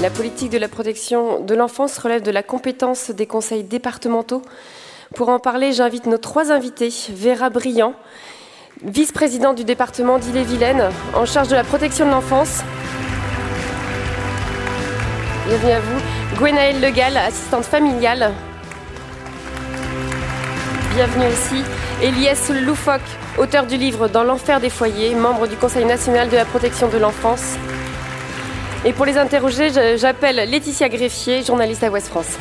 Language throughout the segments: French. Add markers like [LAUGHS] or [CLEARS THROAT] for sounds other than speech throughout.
La politique de la protection de l'enfance relève de la compétence des conseils départementaux. Pour en parler, j'invite nos trois invités. Vera Briand, vice-présidente du département d'Ille-et-Vilaine, en charge de la protection de l'enfance. Bienvenue à vous. Gwenaëlle Legal, assistante familiale. Bienvenue aussi. Elias Loufoque, auteur du livre Dans l'enfer des foyers, membre du Conseil national de la protection de l'enfance. Et pour les interroger, j'appelle Laetitia Greffier, journaliste à Ouest France.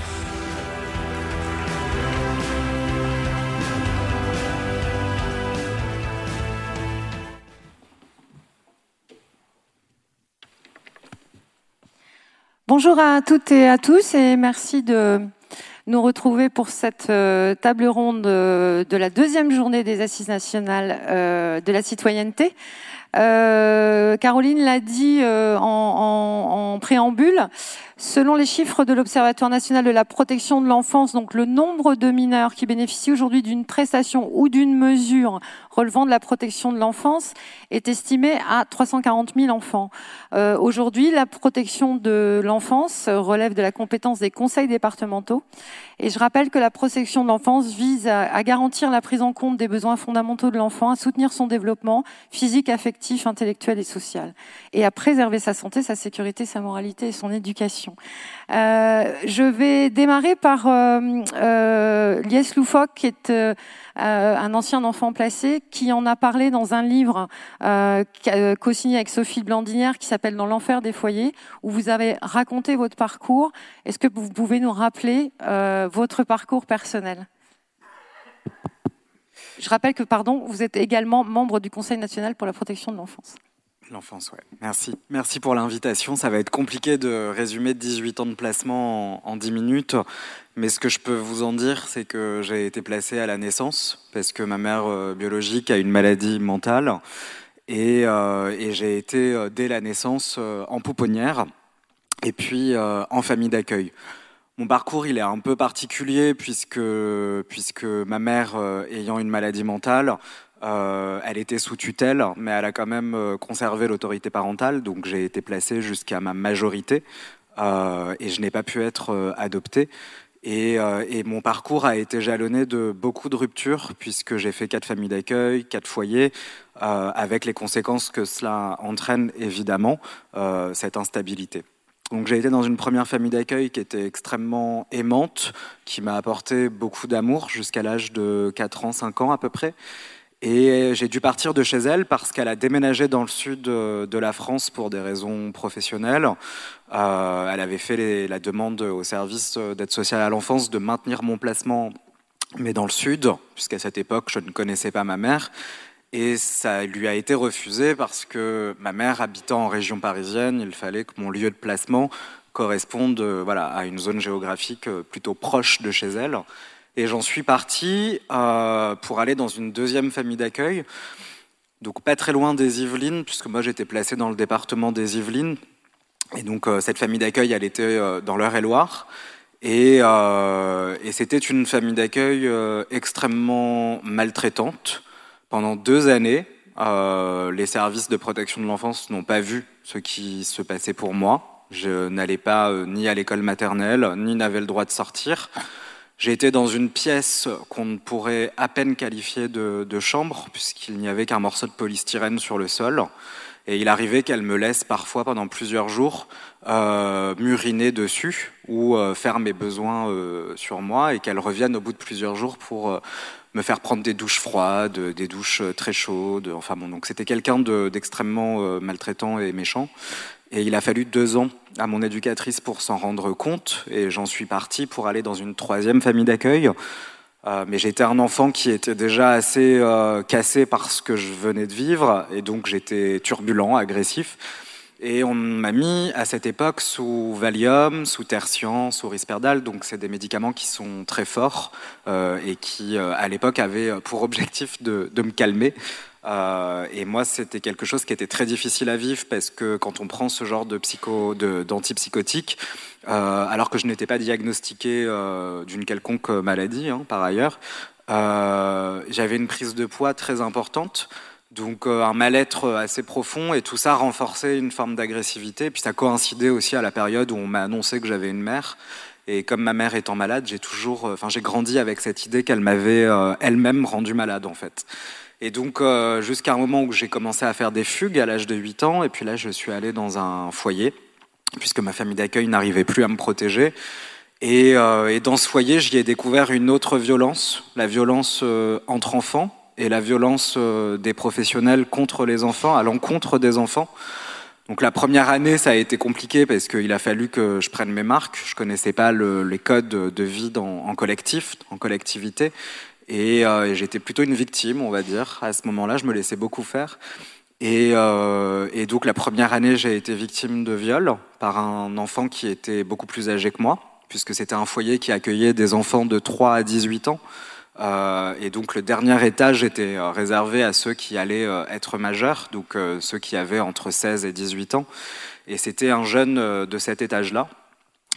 Bonjour à toutes et à tous et merci de nous retrouver pour cette euh, table ronde de la deuxième journée des Assises nationales euh, de la citoyenneté. Euh, Caroline l'a dit euh, en, préambule. Selon les chiffres de l'Observatoire national de la protection de l'enfance, donc le nombre de mineurs qui bénéficient aujourd'hui d'une prestation ou d'une mesure relevant de la protection de l'enfance est estimé à 340 000 enfants. Euh, aujourd'hui, la protection de l'enfance relève de la compétence des conseils départementaux. Et je rappelle que la protection de l'enfance vise à, garantir la prise en compte des besoins fondamentaux de l'enfant, à soutenir son développement physique, affectif, intellectuel et social, et à préserver sa santé, sa sécurité, sa moralité et son éducation. Euh, je vais démarrer par euh, euh, Lies Loufoque, qui est euh, un ancien enfant placé, qui en a parlé dans un livre euh, co-signé avec Sophie Blandinière, qui s'appelle Dans l'enfer des foyers, où vous avez raconté votre parcours. Est-ce que vous pouvez nous rappeler votre parcours personnel? Je rappelle que, pardon, vous êtes également membre du Conseil national pour la protection de l'enfance. L'enfance, ouais. Merci. Merci pour l'invitation. Ça va être compliqué de résumer 18 ans de placement en, en 10 minutes. Mais ce que je peux vous en dire, c'est que j'ai été placé à la naissance parce que ma mère euh, biologique a une maladie mentale. Et, euh, j'ai été, euh, dès la naissance, en pouponnière et puis en famille d'accueil. Mon parcours, il est un peu particulier puisque, puisque ma mère, ayant une maladie mentale, euh, elle était sous tutelle, mais elle a quand même euh, conservé l'autorité parentale, donc j'ai été placé jusqu'à ma majorité euh, et je n'ai pas pu être euh, adopté. Et, et, mon parcours a été jalonné de beaucoup de ruptures, puisque j'ai fait quatre familles d'accueil, quatre foyers, avec les conséquences que cela entraîne évidemment, cette instabilité. Donc j'ai été dans une première famille d'accueil qui était extrêmement aimante, qui m'a apporté beaucoup d'amour jusqu'à l'âge de 4 ans, 5 ans à peu près. Et j'ai dû partir de chez elle parce qu'elle a déménagé dans le sud de la France pour des raisons professionnelles. Euh, elle avait fait la demande au service d'aide sociale à l'enfance de maintenir mon placement, mais dans le sud, puisqu'à cette époque, je ne connaissais pas ma mère. Et ça lui a été refusé parce que ma mère habitant en région parisienne, il fallait que mon lieu de placement corresponde à une zone géographique plutôt proche de chez elle. Et j'en suis parti euh, pour aller dans une deuxième famille d'accueil, donc pas très loin des Yvelines, puisque moi j'étais placé dans le département des Yvelines. Et donc euh, cette famille d'accueil, elle était euh, dans l'Eure-et-Loire. Et, c'était une famille d'accueil extrêmement maltraitante. Pendant deux années, les services de protection de l'enfance n'ont pas vu ce qui se passait pour moi. Je n'allais pas ni à l'école maternelle, ni n'avais le droit de sortir. J'ai été dans une pièce qu'on ne pourrait à peine qualifier de, chambre, puisqu'il n'y avait qu'un morceau de polystyrène sur le sol. Et il arrivait qu'elle me laisse parfois pendant plusieurs jours euh, muriner dessus ou euh, faire mes besoins euh, sur moi et qu'elle revienne au bout de plusieurs jours pour euh, me faire prendre des douches froides, des douches très chaudes. Enfin bon, donc c'était quelqu'un d'extrêmement de, maltraitant et méchant. Et il a fallu deux ans à mon éducatrice pour s'en rendre compte. Et j'en suis parti pour aller dans une troisième famille d'accueil. Euh, mais j'étais un enfant qui était déjà assez euh, cassé par ce que je venais de vivre. Et donc j'étais turbulent, agressif. Et on m'a mis à cette époque sous Valium, sous Tertian, sous Risperdal. Donc c'est des médicaments qui sont très forts euh, et qui, à l'époque, avaient pour objectif de me calmer. Euh, et moi, c'était quelque chose qui était très difficile à vivre parce que quand on prend ce genre de psycho, d'antipsychotiques, euh, alors que je n'étais pas diagnostiqué euh, d'une quelconque maladie, hein, par ailleurs, j'avais une prise de poids très importante Donc un mal-être assez profond et tout ça renforçait une forme d'agressivité. Puis ça coïncidait aussi à la période où on m'a annoncé que j'avais une mère. Et comme ma mère étant malade, j'ai toujours, enfin j'ai grandi avec cette idée qu'elle m'avait elle-même rendu malade en fait. Et donc, euh, jusqu'à un moment où j'ai commencé à faire des fugues à l'âge de 8 ans, et puis là, je suis allé dans un foyer, puisque ma famille d'accueil n'arrivait plus à me protéger. Et, euh, dans ce foyer, j'y ai découvert une autre violence, la violence euh, entre enfants et la violence des professionnels contre les enfants, à l'encontre des enfants. Donc la première année, ça a été compliqué parce qu'il a fallu que je prenne mes marques. Je connaissais pas le, les codes de vie en collectif, en collectivité. Euh, et, j'étais plutôt une victime, on va dire. À ce moment-là, je me laissais beaucoup faire. Et, euh, et, donc la première année, j'ai été victime de viol par un enfant qui était beaucoup plus âgé que moi, puisque c'était un foyer qui accueillait des enfants de 3 à 18 ans. Euh, et donc le dernier étage était euh, réservé à ceux qui allaient euh, être majeurs, donc ceux qui avaient entre 16 et 18 ans. Et c'était un jeune de cet étage-là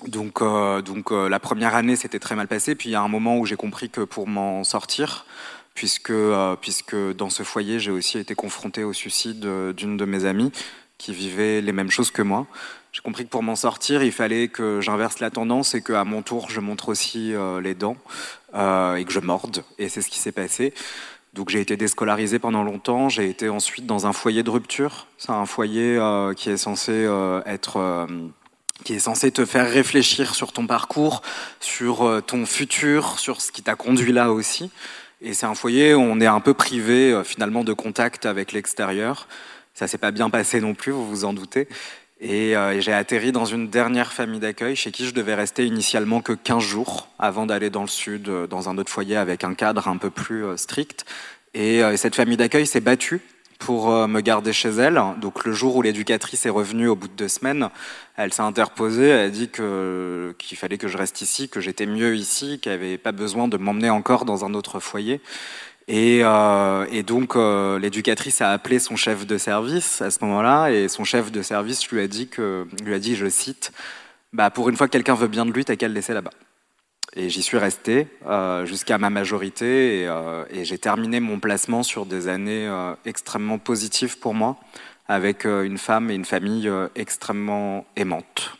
donc, euh, euh, la première année, c'était très mal passé. Puis il y a un moment où j'ai compris que pour m'en sortir, puisque, euh, puisque dans ce foyer, j'ai aussi été confronté au suicide d'une de mes amies qui vivait les mêmes choses que moi. J'ai compris que pour m'en sortir, il fallait que j'inverse la tendance et qu'à mon tour, je montre aussi les dents et que je morde. Et c'est ce qui s'est passé. Donc j'ai été déscolarisé pendant longtemps. J'ai été ensuite dans un foyer de rupture. C'est un foyer qui est censé être qui est censé te faire réfléchir sur ton parcours, sur euh, ton futur, sur ce qui t'a conduit là aussi. Et c'est un foyer où on est un peu privé euh, finalement de contact avec l'extérieur. Ça s'est pas bien passé non plus, vous vous en doutez. Et, euh, j'ai atterri dans une dernière famille d'accueil chez qui je devais rester initialement que 15 jours avant d'aller dans le sud, dans un autre foyer avec un cadre un peu plus strict. Et cette famille d'accueil s'est battue pour euh, me garder chez elle. Donc le jour où l'éducatrice est revenue au bout de deux semaines, elle s'est interposée, elle a dit qu'il fallait que je reste ici, que j'étais mieux ici, qu'elle n'avait pas besoin de m'emmener encore dans un autre foyer. Et, euh, et donc euh, l'éducatrice a appelé son chef de service à ce moment-là, et son chef de service lui a dit que lui a dit, je cite, bah pour une fois que quelqu'un veut bien de lui, t'as qu'à le laisser là-bas. Et j'y suis resté euh, jusqu'à ma majorité et, euh, et j'ai terminé mon placement sur des années euh, extrêmement positives pour moi, avec une femme et une famille extrêmement aimantes.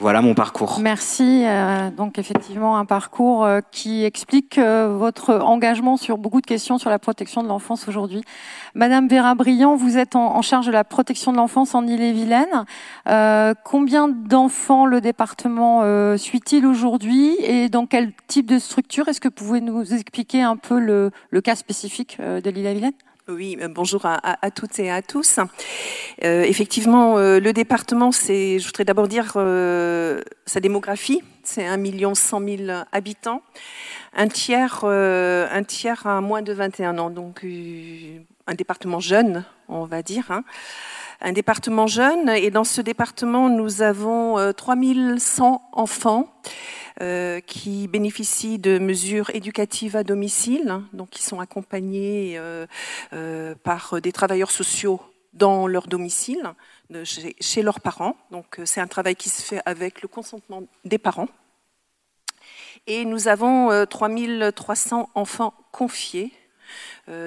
Voilà mon parcours. Merci. Euh, donc effectivement un parcours euh, qui explique euh, votre engagement sur beaucoup de questions sur la protection de l'enfance aujourd'hui. Madame Vera Briand, vous êtes en, charge de la protection de l'enfance en Ille-et-Vilaine. combien d'enfants le département suit-il aujourd'hui et dans quel type de structure? Est-ce que vous pouvez nous expliquer un peu le, le cas spécifique de l'Ille-et-Vilaine? Oui, euh, bonjour à, toutes et à tous. Euh, effectivement, euh, le département, c'est, je voudrais d'abord dire sa démographie, c'est 1 million 100 000 habitants, un tiers, un tiers à moins de 21 ans, donc un département jeune, on va dire. Hein. Un département jeune, et dans ce département, nous avons 3100 enfants. Euh, qui bénéficient de mesures éducatives à domicile, hein, donc qui sont accompagnés euh, euh, par des travailleurs sociaux dans leur domicile, chez, chez, leurs parents. Donc c'est un travail qui se fait avec le consentement des parents. Et nous avons 3300 enfants confiés euh,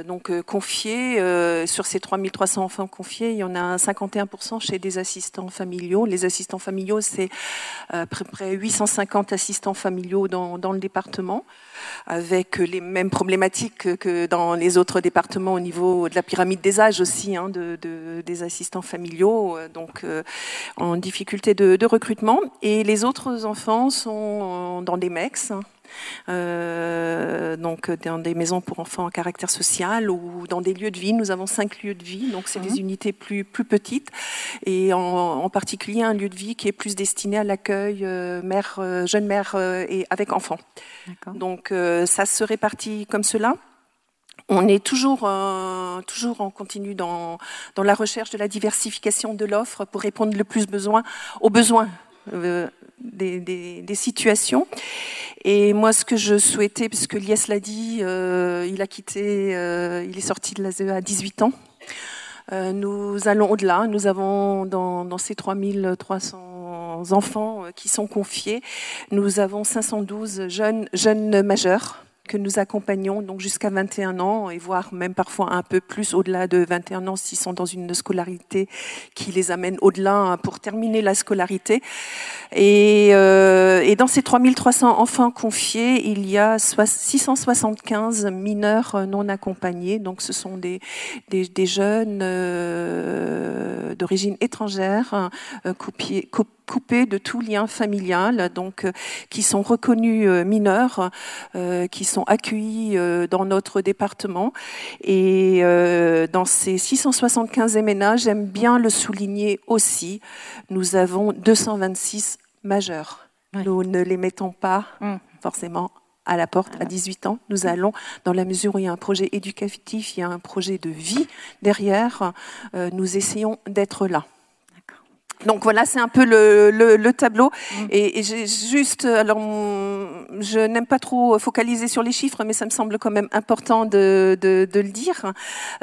donc euh, confiés, euh, sur ces 3300 enfants confiés, il y en a 51% chez des assistants familiaux. Les assistants familiaux, c'est à peu près 850 assistants familiaux dans, le département, avec les mêmes problématiques que dans les autres départements au niveau de la pyramide des âges aussi, hein, de, des assistants familiaux, donc en difficulté de, de, recrutement. Et les autres enfants sont dans des MEX, euh, donc dans des maisons pour enfants à caractère social ou dans des lieux de vie. Nous avons cinq lieux de vie, donc c'est des mhm. unités plus, plus petites et en, en, particulier un lieu de vie qui est plus destiné à l'accueil euh, mère, euh, jeune mère euh, et avec enfants. Donc euh, ça se répartit comme cela. On est toujours, euh, toujours en continu dans, dans la recherche de la diversification de l'offre pour répondre le plus besoin aux besoins euh, des, des, des, situations. Et moi, ce que je souhaitais, puisque Lies l'a dit, euh, il a quitté, euh, il est sorti de l'ASE à 18 ans. Euh, nous allons au-delà. Nous avons dans, dans ces 3300 enfants qui sont confiés, nous avons 512 jeunes, jeunes majeurs que nous accompagnons donc jusqu'à 21 ans et voire même parfois un peu plus au-delà de 21 ans s'ils sont dans une scolarité qui les amène au-delà hein, pour terminer la scolarité. Et, euh, dans ces 3300 enfants confiés, il y a 675 mineurs non accompagnés. Donc ce sont des, des, jeunes euh, d'origine étrangère, euh, coupés, de tout lien familial, donc qui sont reconnus mineurs, qui sont accueillis dans notre département. Et dans ces 675 ménages, j'aime bien le souligner aussi, nous avons 226 majeurs. Nous ne les mettons pas mmh. forcément à la porte à 18 ans. Nous allons, dans la mesure où il y a un projet éducatif, il y a un projet de vie derrière, nous essayons d'être là. Donc voilà, c'est un peu le, le, le tableau. Mm. Et, et j'ai juste, alors, je n'aime pas trop focaliser sur les chiffres, mais ça me semble quand même important de, de, de le dire.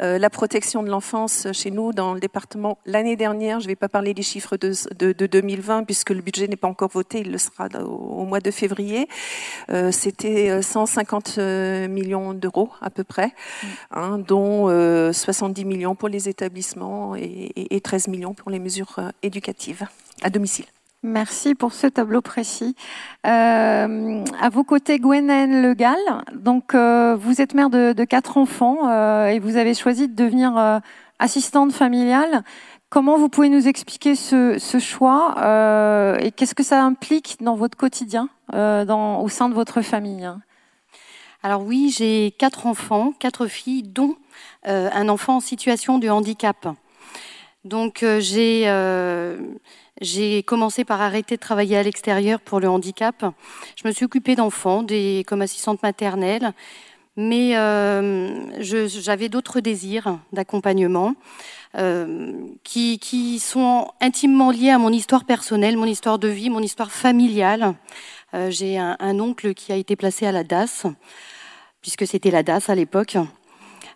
Euh, la protection de l'enfance chez nous, dans le département, l'année dernière, je ne vais pas parler des chiffres de, de 2020, puisque le budget n'est pas encore voté, il le sera au, mois de février. Euh, C'était 150 euh, millions d'euros à peu près, mm. hein, dont 70 euh, millions pour les établissements et, et, et 13 millions pour les mesures euh, à domicile. Merci pour ce tableau précis. Euh, à vos côtés, Gwenaëlle Legal. Donc, euh, vous êtes mère de, quatre enfants euh, et vous avez choisi de devenir assistante familiale. Comment vous pouvez nous expliquer ce, choix et qu'est-ce que ça implique dans votre quotidien, dans, au sein de votre famille? Alors oui, j'ai quatre enfants, quatre filles, dont un enfant en situation de handicap. Donc euh, euh, j'ai commencé par arrêter de travailler à l'extérieur pour le handicap. Je me suis occupée d'enfants, comme assistante maternelle, mais euh, j'avais d'autres désirs d'accompagnement qui, qui, sont intimement liés à mon histoire personnelle, mon histoire de vie, mon histoire familiale. j'ai un, un, oncle qui a été placé à la DAS, puisque c'était la DAS à l'époque.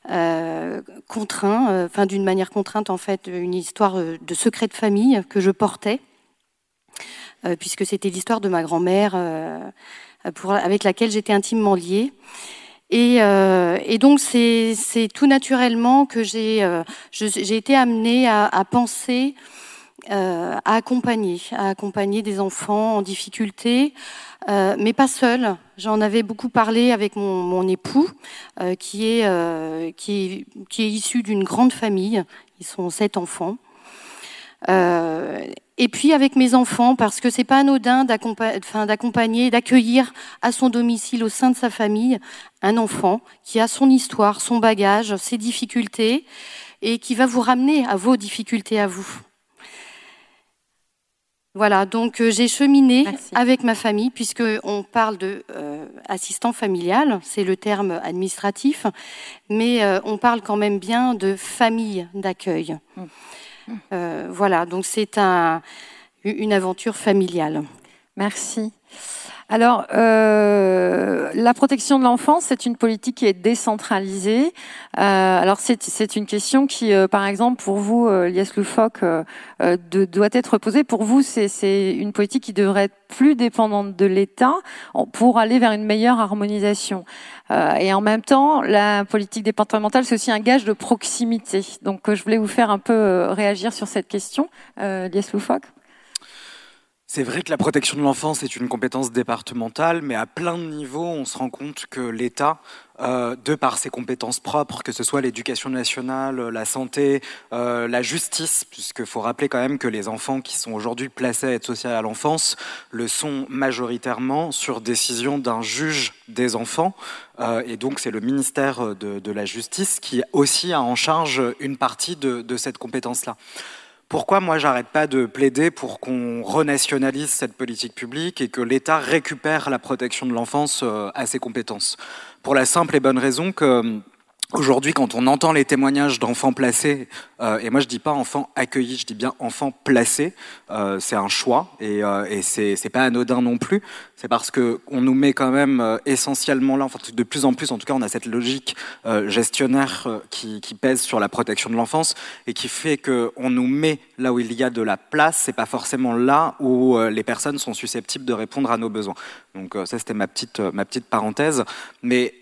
Euh, contraint, euh, enfin d'une manière contrainte en fait, une histoire euh, de secret de famille que je portais, puisque c'était l'histoire de ma grand-mère avec laquelle j'étais intimement liée. Et, et donc c'est tout naturellement que j'ai été amenée à, à penser à accompagner, à accompagner des enfants en difficulté, euh, mais pas seul. J'en avais beaucoup parlé avec mon, époux, euh, qui, est, euh, qui, est, issu d'une grande famille. Ils sont sept enfants. et puis avec mes enfants, parce que c'est pas anodin d'accompagner, d'accueillir à son domicile, au sein de sa famille, un enfant qui a son histoire, son bagage, ses difficultés, et qui va vous ramener à vos difficultés à vous. Voilà, donc euh, j'ai cheminé avec ma famille, puisque on parle de euh, assistant familial, c'est le terme administratif, mais euh, on parle quand même bien de famille d'accueil. Mmh. voilà, donc c'est un, une aventure familiale. Merci. Alors, euh, la protection de l'enfance, c'est une politique qui est décentralisée. Euh, alors, c'est une question qui, euh, par exemple, pour vous, euh, Lies euh, de, doit être posée. Pour vous, c'est une politique qui devrait être plus dépendante de l'État pour aller vers une meilleure harmonisation. et en même temps, la politique départementale, c'est aussi un gage de proximité. Donc, je voulais vous faire un peu réagir sur cette question, Lies Loufoque. C'est vrai que la protection de l'enfance est une compétence départementale, mais à plein de niveaux, on se rend compte que l'État, euh, de par ses compétences propres, que ce soit l'éducation nationale, la santé, euh, la justice, puisqu'il faut rappeler quand même que les enfants qui sont aujourd'hui placés à aide sociale à l'enfance le sont majoritairement sur décision d'un juge des enfants, euh, et donc c'est le ministère de, la Justice qui aussi a en charge une partie de, de cette compétence-là. Pourquoi moi j'arrête pas de plaider pour qu'on renationalise cette politique publique et que l'État récupère la protection de l'enfance euh, à ses compétences? Pour la simple et bonne raison que Aujourd'hui, quand on entend les témoignages d'enfants placés, euh, et moi je dis pas enfants accueillis, je dis bien enfants placés, euh, c'est un choix et, euh, et c'est pas anodin non plus. C'est parce que on nous met quand même euh, essentiellement là, enfin de plus en plus, en tout cas, on a cette logique euh, gestionnaire euh, qui, qui, pèse sur la protection de l'enfance et qui fait que on nous met là où il y a de la place, c'est pas forcément là où les personnes sont susceptibles de répondre à nos besoins. Donc ça, c'était ma petite ma petite parenthèse, mais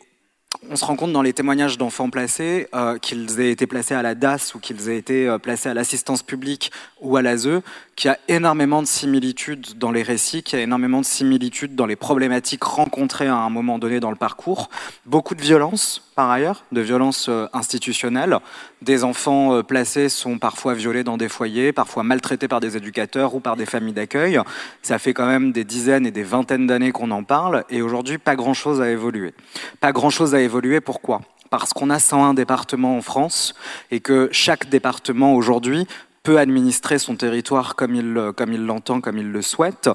on se rend compte dans les témoignages d'enfants placés, euh, qu'ils aient été placés à la DAS ou qu'ils aient été euh, placés à l'assistance publique ou à l'ASE, qu'il y a énormément de similitudes dans les récits, qu'il y a énormément de similitudes dans les problématiques rencontrées à un moment donné dans le parcours. Beaucoup de violence, par ailleurs, de violence euh, institutionnelle. Des enfants placés sont parfois violés dans des foyers, parfois maltraités par des éducateurs ou par des familles d'accueil. Ça fait quand même des dizaines et des vingtaines d'années qu'on en parle, et aujourd'hui, pas grand-chose a évolué. Pas grand-chose a évolué pourquoi? Parce qu'on a 101 départements en France et que chaque département aujourd'hui peut administrer son territoire comme il comme il l'entend, comme il le souhaite,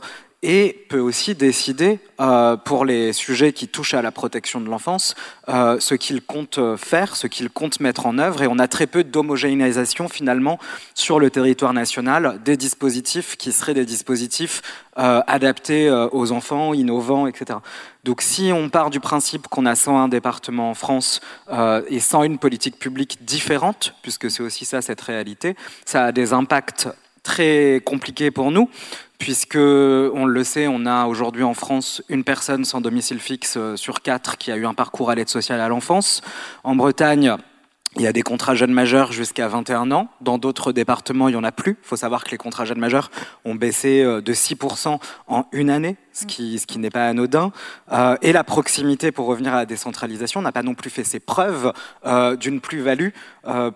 et peut aussi décider, euh, pour les sujets qui touchent à la protection de l'enfance, euh, ce qu'il compte faire, ce qu'il compte mettre en œuvre. Et on a très peu d'homogénéisation finalement sur le territoire national des dispositifs qui seraient des dispositifs euh, adaptés aux enfants, innovants, etc. Donc si on part du principe qu'on a 101 départements en France et 101 politiques publiques différentes, puisque c'est aussi ça cette réalité, ça a des impacts très compliqués pour nous puisque, on le sait, on a aujourd'hui en France une personne sans domicile fixe euh, sur quatre qui a eu un parcours à l'aide sociale à l'enfance. En Bretagne, il y a des contrats jeunes majeurs jusqu'à 21 ans. Dans d'autres départements, il n'y en a plus. Il faut savoir que les contrats jeunes majeurs ont baissé euh, de 6% en une année, ce qui, ce qui n'est pas anodin. Euh, et la proximité, pour revenir à la décentralisation, n'a pas non plus fait ses preuves d'une plus-value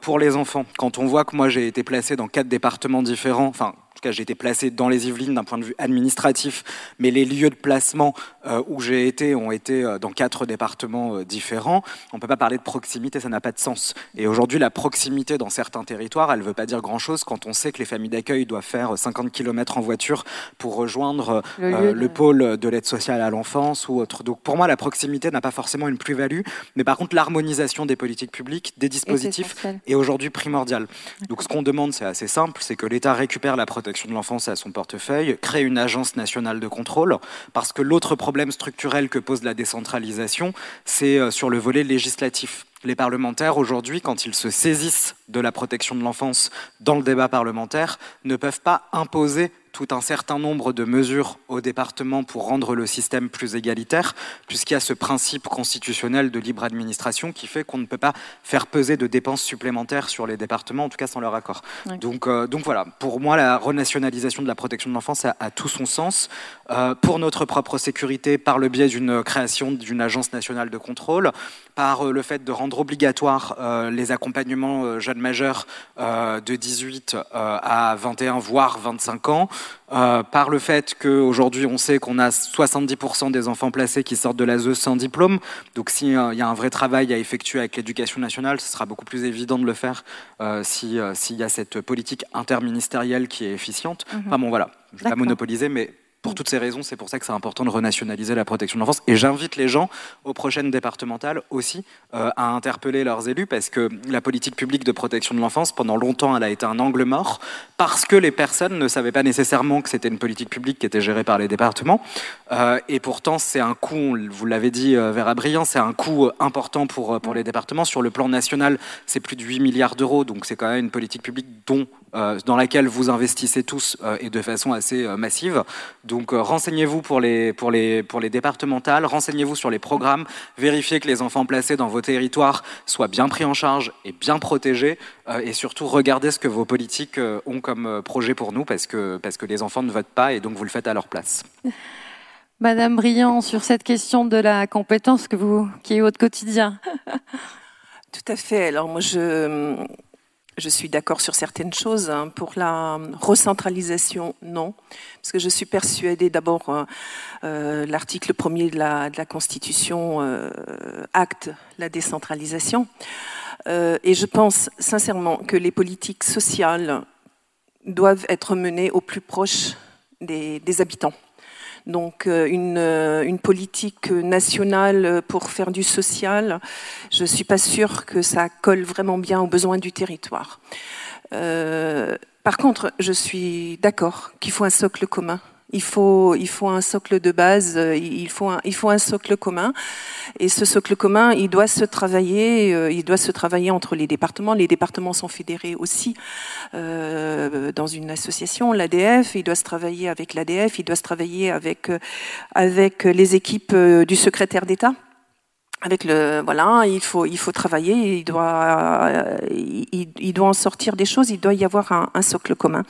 pour les enfants. Quand on voit que moi j'ai été placé dans quatre départements différents, enfin tout cas j'ai été placé dans les Yvelines d'un point de vue administratif, mais les lieux de placement euh, où j'ai été ont été euh, dans quatre départements euh, différents. On ne peut pas parler de proximité, ça n'a pas de sens. Et aujourd'hui, la proximité dans certains territoires, elle ne veut pas dire grand-chose quand on sait que les familles d'accueil doivent faire 50 km en voiture pour rejoindre le, pôle de l'aide sociale à l'enfance ou autre. Donc pour moi, la proximité n'a pas forcément une plus-value, mais par contre, l'harmonisation des politiques publiques, des dispositifs, est aujourd'hui primordiale. Donc ce qu'on demande, c'est assez simple, c'est que l'État récupère la protection de l'enfance à son portefeuille, crée une agence nationale de contrôle, parce que l'autre problème structurel que pose la décentralisation, c'est euh, sur le volet législatif. Les parlementaires, aujourd'hui, quand ils se saisissent de la protection de l'enfance dans le débat parlementaire, ne peuvent pas imposer tout un certain nombre de mesures au département pour rendre le système plus égalitaire, puisqu'il y a ce principe constitutionnel de libre administration qui fait qu'on ne peut pas faire peser de dépenses supplémentaires sur les départements, en tout cas sans leur accord. Donc, euh, donc voilà, pour moi, la renationalisation de la protection de l'enfance a, tout son sens. Euh, pour notre propre sécurité, par le biais d'une création d'une agence nationale de contrôle, par euh, le fait de rendre obligatoire les accompagnements jeunes majeurs de 18 à 21, voire 25 ans, euh, par le fait qu'aujourd'hui on sait qu'on a 70% des enfants placés qui sortent de l'ASE sans diplôme. Donc s'il euh, y a un vrai travail à effectuer avec l'éducation nationale, ce sera beaucoup plus évident de le faire euh, s'il y a cette politique interministérielle qui est efficiente. Mhm. Enfin bon voilà, je ne vais pas monopoliser, mais pour toutes ces raisons, c'est pour ça que c'est important de renationaliser la protection de l'enfance. Et j'invite les gens aux prochaines départementales aussi euh, à interpeller leurs élus parce que la politique publique de protection de l'enfance, pendant longtemps, elle a été un angle mort parce que les personnes ne savaient pas nécessairement que c'était une politique publique qui était gérée par les départements. Euh, et pourtant, c'est un coût, vous l'avez dit, euh, Vera Briand, c'est un coût important pour, pour les départements. Sur le plan national, c'est plus de 8 milliards d'euros, donc c'est quand même une politique publique dont dans laquelle vous investissez tous euh, et de façon assez euh, massive. Donc renseignez-vous pour les, pour, les, pour les départementales, renseignez-vous sur les programmes, vérifiez que les enfants placés dans vos territoires soient bien pris en charge et bien protégés et surtout regardez ce que vos politiques ont comme projet pour nous parce que, parce que les enfants ne votent pas et donc vous le faites à leur place. [LAUGHS] Madame Briand, sur cette question de la compétence que vous, qui est votre quotidien. [LAUGHS] Tout à fait. Alors moi, je, je suis d'accord sur certaines choses. Hein. Pour la recentralisation, non. Parce que je suis persuadée, d'abord, euh, euh, l'article premier de la, Constitution euh, acte la décentralisation. et je pense sincèrement que les politiques sociales doivent être menées au plus proche des habitants. Donc euh, euh, une, politique nationale pour faire du social, je ne suis pas sûre que ça colle vraiment bien aux besoins du territoire. Euh, par contre, je suis d'accord qu'il faut un socle commun il faut, il faut un socle de base, euh, il faut un, il faut un socle commun. Et ce socle commun, il doit se travailler, euh, il doit se travailler entre les départements. Les départements sont fédérés aussi euh, dans une association, l'ADF. Il doit se travailler avec l'ADF, il doit se travailler avec, avec les équipes du secrétaire d'État avec le voilà, il faut il faut travailler, il doit il, doit en sortir des choses, il doit y avoir un, socle commun.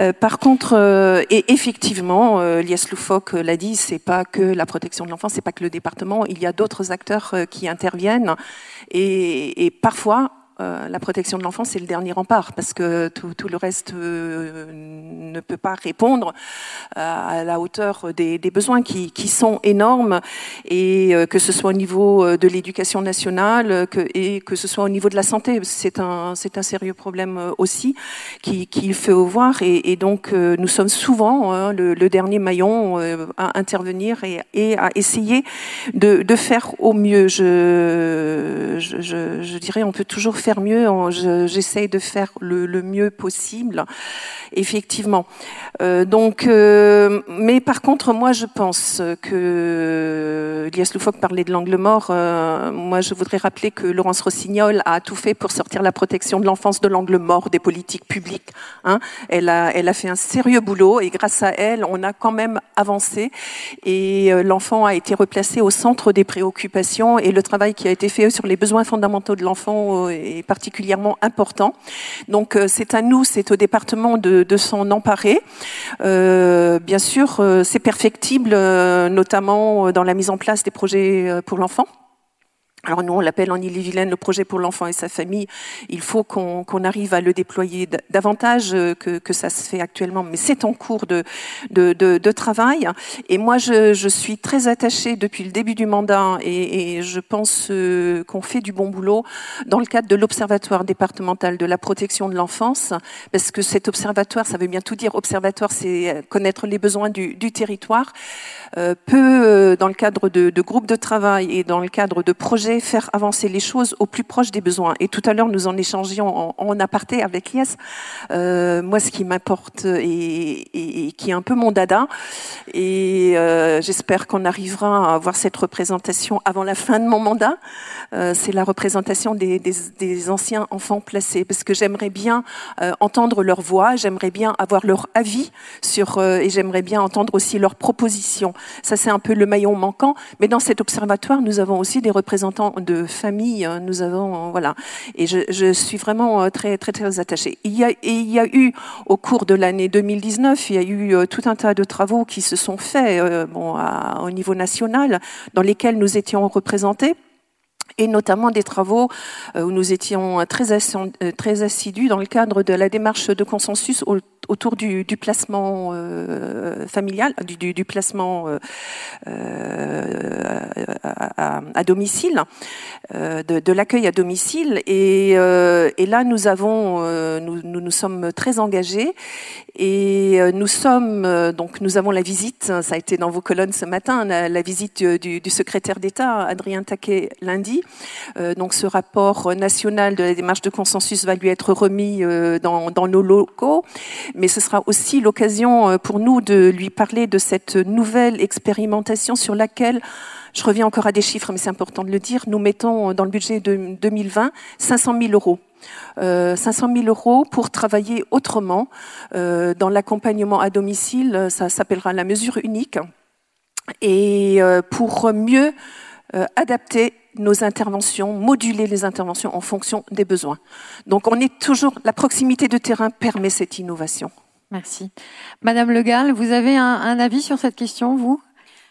Euh, par contre, euh, et effectivement, euh, Lies Loufoque l'a dit, c'est pas que la protection de l'enfance, c'est pas que le département, il y a d'autres acteurs qui interviennent et, et parfois euh, la protection de l'enfant, c'est le dernier rempart, parce que tout, tout le reste euh, ne peut pas répondre à la hauteur des, des besoins qui, qui, sont énormes, et euh, que ce soit au niveau de l'éducation nationale que, et que ce soit au niveau de la santé. C'est un, c'est un sérieux problème aussi qu'il qui fait voir, et, et donc nous sommes souvent hein, le, le, dernier maillon à intervenir et, et à essayer de, de, faire au mieux. Je, je, je, je dirais, on peut toujours faire mieux. J'essaye de faire le, mieux possible, effectivement. Euh, donc, euh, mais par contre, moi, je pense que Lias Loufoque parlait de l'angle mort. Euh, moi, je voudrais rappeler que Laurence Rossignol a tout fait pour sortir la protection de l'enfance de l'angle mort des politiques publiques. Hein. Elle, a, elle a fait un sérieux boulot et grâce à elle, on a quand même avancé et l'enfant a été replacé au centre des préoccupations et le travail qui a été fait sur les besoins fondamentaux de l'enfant particulièrement important. Donc euh, c'est à nous, c'est au département de, de s'en emparer. Euh, bien sûr, euh, c'est perfectible, notamment dans la mise en place des projets pour l'enfant. Alors nous, on l'appelle en Ille-et-Vilaine le projet pour l'enfant et sa famille. Il faut qu'on arrive à le déployer davantage euh, que, que, ça se fait actuellement, mais c'est en cours de, de, de, de, travail. Et moi, je, je, suis très attachée depuis le début du mandat et, et je pense euh, qu'on fait du bon boulot dans le cadre de l'Observatoire départemental de la protection de l'enfance, parce que cet observatoire, ça veut bien tout dire, observatoire, c'est connaître les besoins du, du territoire, euh, euh, dans le cadre de, de groupes de travail et dans le cadre de projets, faire avancer les choses au plus proche des besoins. Et tout à l'heure, nous en échangions en, aparté avec Lies. Euh, moi, ce qui m'importe et, qui est un peu mon dada, et euh, j'espère qu'on arrivera à avoir cette représentation avant la fin de mon mandat, euh, c'est la représentation des, des, anciens enfants placés, parce que j'aimerais bien entendre leur voix, j'aimerais bien avoir leur avis sur, et j'aimerais bien entendre aussi leurs propositions. Ça, c'est un peu le maillon manquant, mais dans cet observatoire, nous avons aussi des représentants de famille. Hein, nous avons, voilà, et je, suis vraiment euh, très, très, très attachée. Il y a, et il y a eu, au cours de l'année 2019, il y a eu euh, tout un tas de travaux qui se sont faits euh, au niveau national, dans lesquels nous étions représentés et notamment des travaux où nous étions très assidus dans le cadre de la démarche de consensus autour du, placement euh, familial, du, placement euh, euh à, domicile, de, l'accueil à domicile. Et, là, nous avons, nous, nous, sommes très engagés et nous sommes donc nous avons la visite. Ça a été dans vos colonnes ce matin, la, visite du, secrétaire d'État Adrien Taquet lundi. donc ce rapport national de la démarche de consensus va lui être remis dans nos locaux mais ce sera aussi l'occasion euh, pour nous de lui parler de cette nouvelle expérimentation sur laquelle je reviens encore à des chiffres, mais c'est important de le dire. Nous mettons dans le budget de 2020 500 000 euros. Euh, 500 000 euros pour travailler autrement euh, dans l'accompagnement à domicile. Ça s'appellera la mesure unique. Et euh, pour mieux euh, adapter nos interventions, moduler les interventions en fonction des besoins. Donc on est toujours, la proximité de terrain permet cette innovation. Merci. Madame Le Gall, vous avez un, avis sur cette question, vous?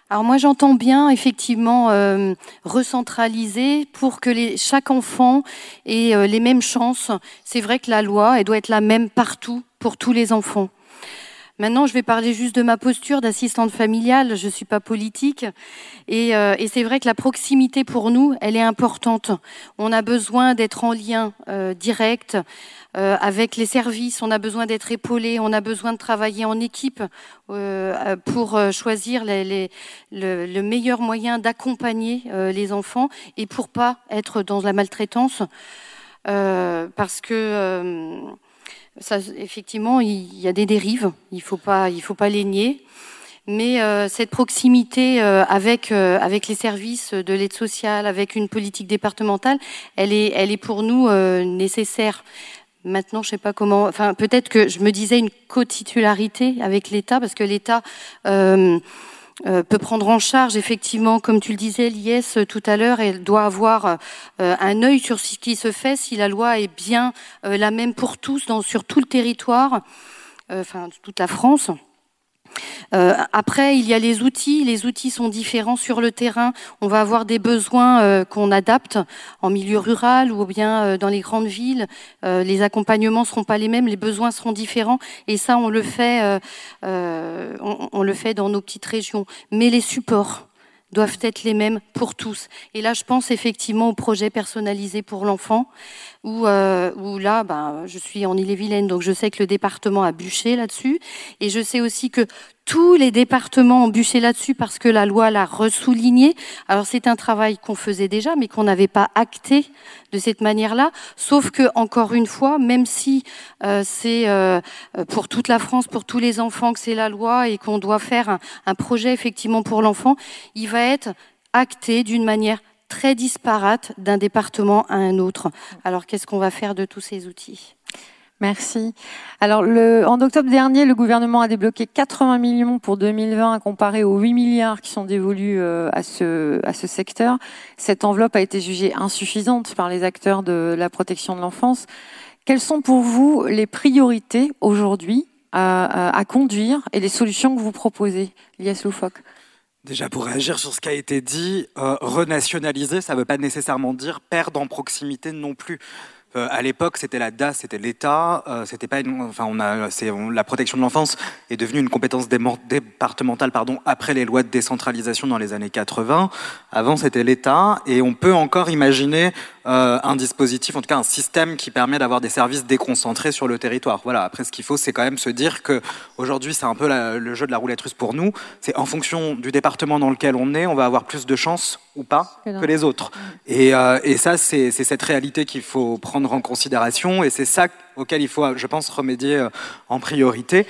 Alors moi j'entends bien effectivement euh, recentraliser pour que les, chaque enfant ait euh, les mêmes chances. C'est vrai que la loi elle doit être la même partout pour tous les enfants. Maintenant, je vais parler juste de ma posture d'assistante familiale. Je ne suis pas politique. Et, euh, et c'est vrai que la proximité pour nous, elle est importante. On a besoin d'être en lien euh, direct euh, avec les services. On a besoin d'être épaulé. On a besoin de travailler en équipe euh, pour choisir les, les, le, le, meilleur moyen d'accompagner les enfants et pour pas être dans la maltraitance. parce que ça, effectivement, il y a des dérives, il ne faut, pas, il faut pas les nier. Mais euh, cette proximité euh, avec, euh, avec les services de l'aide sociale, avec une politique départementale, elle est, elle est pour nous nécessaire. Maintenant, je sais pas comment. Enfin, peut-être que je me disais une co-titularité avec l'État, parce que l'État peut prendre en charge effectivement, comme tu le disais, l'IS tout à l'heure, elle doit avoir un œil sur ce qui se fait, si la loi est bien la même pour tous, dans, sur tout le territoire, enfin toute la France. Euh, après, il y a les outils. Les outils sont différents sur le terrain. On va avoir des besoins euh, qu'on adapte en milieu rural ou bien euh, dans les grandes villes. les accompagnements seront pas les mêmes, les besoins seront différents. Et ça, on le fait, on le fait dans nos petites régions. Mais les supports, doivent être les mêmes pour tous. Et là, je pense effectivement au projet personnalisé pour l'enfant, où, euh, où là, ben, je suis en Ille-et-Vilaine, donc je sais que le département a bûché là-dessus, et je sais aussi que tous les départements ont bûché là-dessus parce que la loi l'a ressouligné. Alors c'est un travail qu'on faisait déjà, mais qu'on n'avait pas acté de cette manière-là. Sauf que, encore une fois, même si euh, c'est euh, pour toute la France, pour tous les enfants que c'est la loi et qu'on doit faire un projet effectivement pour l'enfant, il va être acté d'une manière très disparate d'un département à un autre. Alors qu'est-ce qu'on va faire de tous ces outils? Merci. Alors, le, en octobre dernier, le gouvernement a débloqué 80 millions pour 2020, comparé aux 8 milliards qui sont dévolus euh, à ce, à ce secteur. Cette enveloppe a été jugée insuffisante par les acteurs de la protection de l'enfance. Quelles sont pour vous les priorités aujourd'hui à, à, conduire et les solutions que vous proposez, Lies Loufoque? Déjà, pour réagir sur ce qui a été dit, euh, renationaliser, ça ne veut pas nécessairement dire perdre en proximité non plus. Euh, à l'époque, c'était la DAS, c'était l'État. Euh, c'était pas, enfin, on a, la protection de l'enfance est devenue une compétence départementale, pardon, après les lois de décentralisation dans les années 80. Avant, c'était l'État, et on peut encore imaginer euh, un dispositif, en tout cas un système qui permet d'avoir des services déconcentrés sur le territoire. Voilà. Après, ce qu'il faut, c'est quand même se dire que aujourd'hui, c'est un peu la, le jeu de la roulette russe pour nous. C'est en fonction du département dans lequel on est, on va avoir plus de chances ou pas que les autres. Et, euh, et ça, c'est, c'est cette réalité qu'il faut prendre en considération et c'est ça auquel il faut, je pense, remédier euh, en priorité.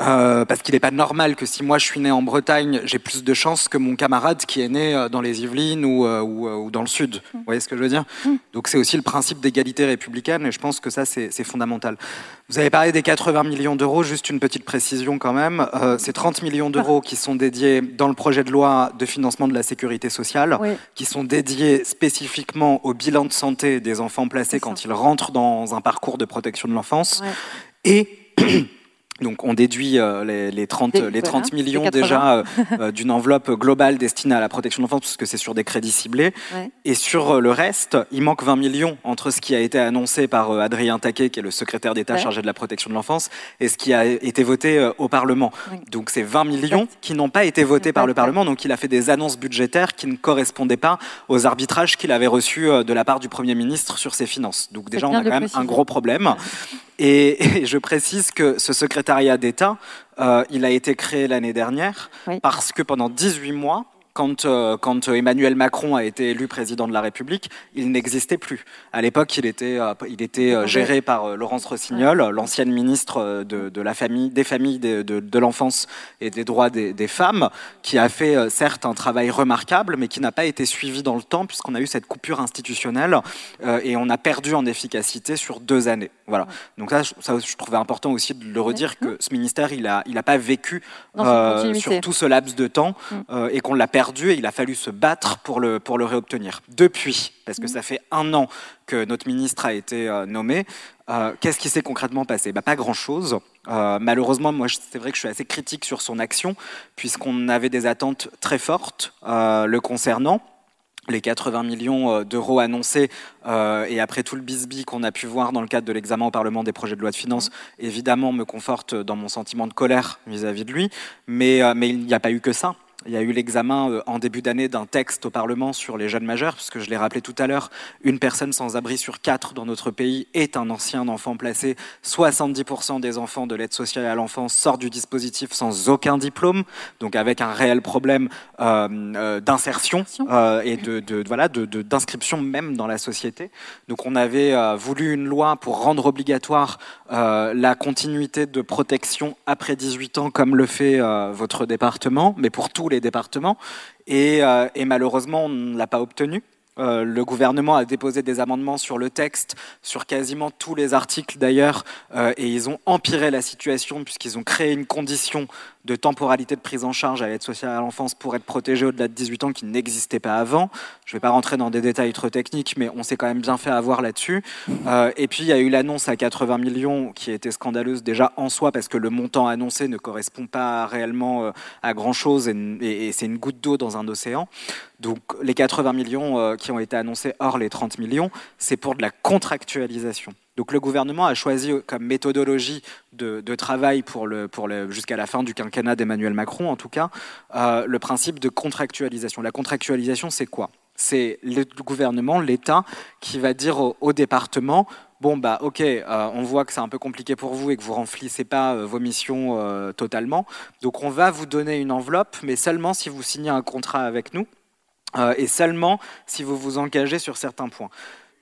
Euh, parce qu'il n'est pas normal que si moi je suis né en Bretagne, j'ai plus de chances que mon camarade qui est né euh, dans les Yvelines ou, ou, ou dans le Sud. Vous voyez ce que je veux dire Donc c'est aussi le principe d'égalité républicaine et je pense que ça c'est fondamental. Vous avez parlé des 80 millions d'euros, juste une petite précision quand même. Euh, c'est 30 millions d'euros qui sont dédiés dans le projet de loi de financement de la sécurité sociale, oui. qui sont dédiés spécifiquement au bilan de santé des enfants placés quand ils rentrent dans un parcours de protection de l'enfance. Ouais. Et [CLEARS THROAT] donc on déduit euh, les, les, 30, les 30 voilà, millions déjà euh, euh, d'une enveloppe globale destinée à la protection de l'enfance, puisque c'est sur des crédits ciblés. Ouais. Et sur euh, le reste, il manque 20 millions entre ce qui a été annoncé par Adrien Taquet, qui est le secrétaire d'État ouais. chargé de la protection de l'enfance, et ce qui a été voté au Parlement. Donc c'est 20 millions qui n'ont pas été votés par le Parlement, donc il a fait des annonces budgétaires qui ne correspondaient pas aux arbitrages qu'il avait reçus de la part du Premier ministre sur ses finances. Donc déjà, on a quand même préciser. un gros problème. [LAUGHS] Et, et, je précise que ce secrétariat d'État, euh, il a été créé l'année dernière oui. parce que pendant 18 mois, quand, euh, quand, Emmanuel Macron a été élu président de la République, il n'existait plus. À l'époque, il était, euh, il était euh, géré par Laurence Rossignol, l'ancienne ministre de, de, la famille, des familles, de, de, de l'enfance et des droits des, des, femmes, qui a fait certes un travail remarquable, mais qui n'a pas été suivi dans le temps, puisqu'on a eu cette coupure institutionnelle et on a perdu en efficacité sur deux années. Voilà. Donc ça, ça je trouvais important aussi de le redire que ce ministère, il n'a il a pas vécu sur tout ce laps de temps mm. et qu'on l'a perdu et il a fallu se battre pour le, pour le réobtenir. Depuis, parce que ça fait un an que notre ministre a été euh, nommé, euh, qu'est-ce qui s'est concrètement passé? Bah, Pas grand-chose. Euh, malheureusement, moi, c'est vrai que je suis assez critique sur son action, puisqu'on avait des attentes très fortes euh, le concernant les 80 millions euh, d'euros annoncés euh, et après tout le bisbis qu'on a pu voir dans le cadre de l'examen au Parlement des projets de loi de finances, évidemment me conforte dans mon sentiment de colère vis-à-vis -vis de lui. Mais, euh, mais il n'y a pas eu que ça. Il y a eu l'examen euh, en début d'année d'un texte au Parlement sur les jeunes majeurs, puisque je l'ai rappelé tout à l'heure, une personne sans abri sur quatre dans notre pays est un ancien enfant placé. 70% des enfants de l'aide sociale à l'enfance sortent du dispositif sans aucun diplôme, donc avec un réel problème euh, euh, d'insertion euh, et de, voilà d'inscription même dans la société. Donc on avait euh, voulu une loi pour rendre obligatoire la continuité de protection après 18 ans, comme le fait votre département, mais pour tous les les départements. Et, euh, et malheureusement, on ne l'a pas obtenu. Euh, le gouvernement a déposé des amendements sur le texte, sur quasiment tous les articles d'ailleurs, euh, et ils ont empiré la situation puisqu'ils ont créé une condition de temporalité de prise en charge à l'aide sociale à l'enfance pour être protégé au-delà de 18 ans qui n'existait pas avant. Je ne vais pas rentrer dans des détails trop techniques, mais on s'est quand même bien fait avoir là-dessus. Euh, et puis il y a eu l'annonce à 80 millions qui été scandaleuse déjà en soi parce que le montant annoncé ne correspond pas réellement à grand-chose et, et c'est une goutte d'eau dans un océan. Donc les 80 millions euh, qui ont été annoncés hors les 30 millions, c'est pour de la contractualisation. Donc le gouvernement a choisi comme méthodologie de, travail pour jusqu'à la fin du quinquennat d'Emmanuel Macron, en tout cas, euh, le principe de contractualisation. La contractualisation, c'est quoi? C'est le gouvernement, l'État, qui va dire au, département bon bah ok, euh, on voit que c'est un peu compliqué pour vous et que vous remplissez pas vos missions totalement, donc on va vous donner une enveloppe, mais seulement si vous signez un contrat avec nous. Euh, et seulement si vous vous engagez sur certains points.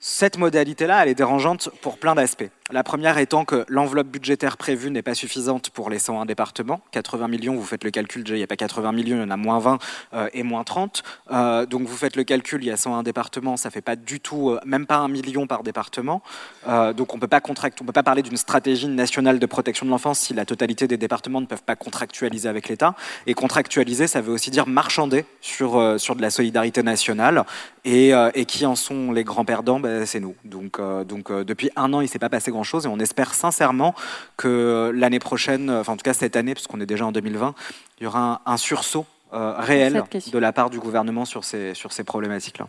Cette modalité-là, elle est dérangeante pour plein d'aspects. La première étant que l'enveloppe budgétaire prévue n'est pas suffisante pour les 101 départements. 80 millions, vous faites le calcul, il n'y a pas 80 millions, il y en a moins 20 euh, et moins 30. Euh, donc vous faites le calcul, il y a 101 départements, ça fait pas du tout, même pas un million par département. donc on on peut pas parler d'une stratégie nationale de protection de l'enfance si la totalité des départements ne peuvent pas contractualiser avec l'État. Et contractualiser, ça veut aussi dire marchander sur, sur de la solidarité nationale. Et, et qui en sont les grands perdants ben, c'est nous. Donc, euh, donc euh, depuis un an, il ne s'est pas passé grand-chose et on espère sincèrement que l'année prochaine, enfin en tout cas cette année, puisqu'on est déjà en 2020, il y aura un, sursaut euh, réel de la part du gouvernement sur ces, sur ces problématiques-là.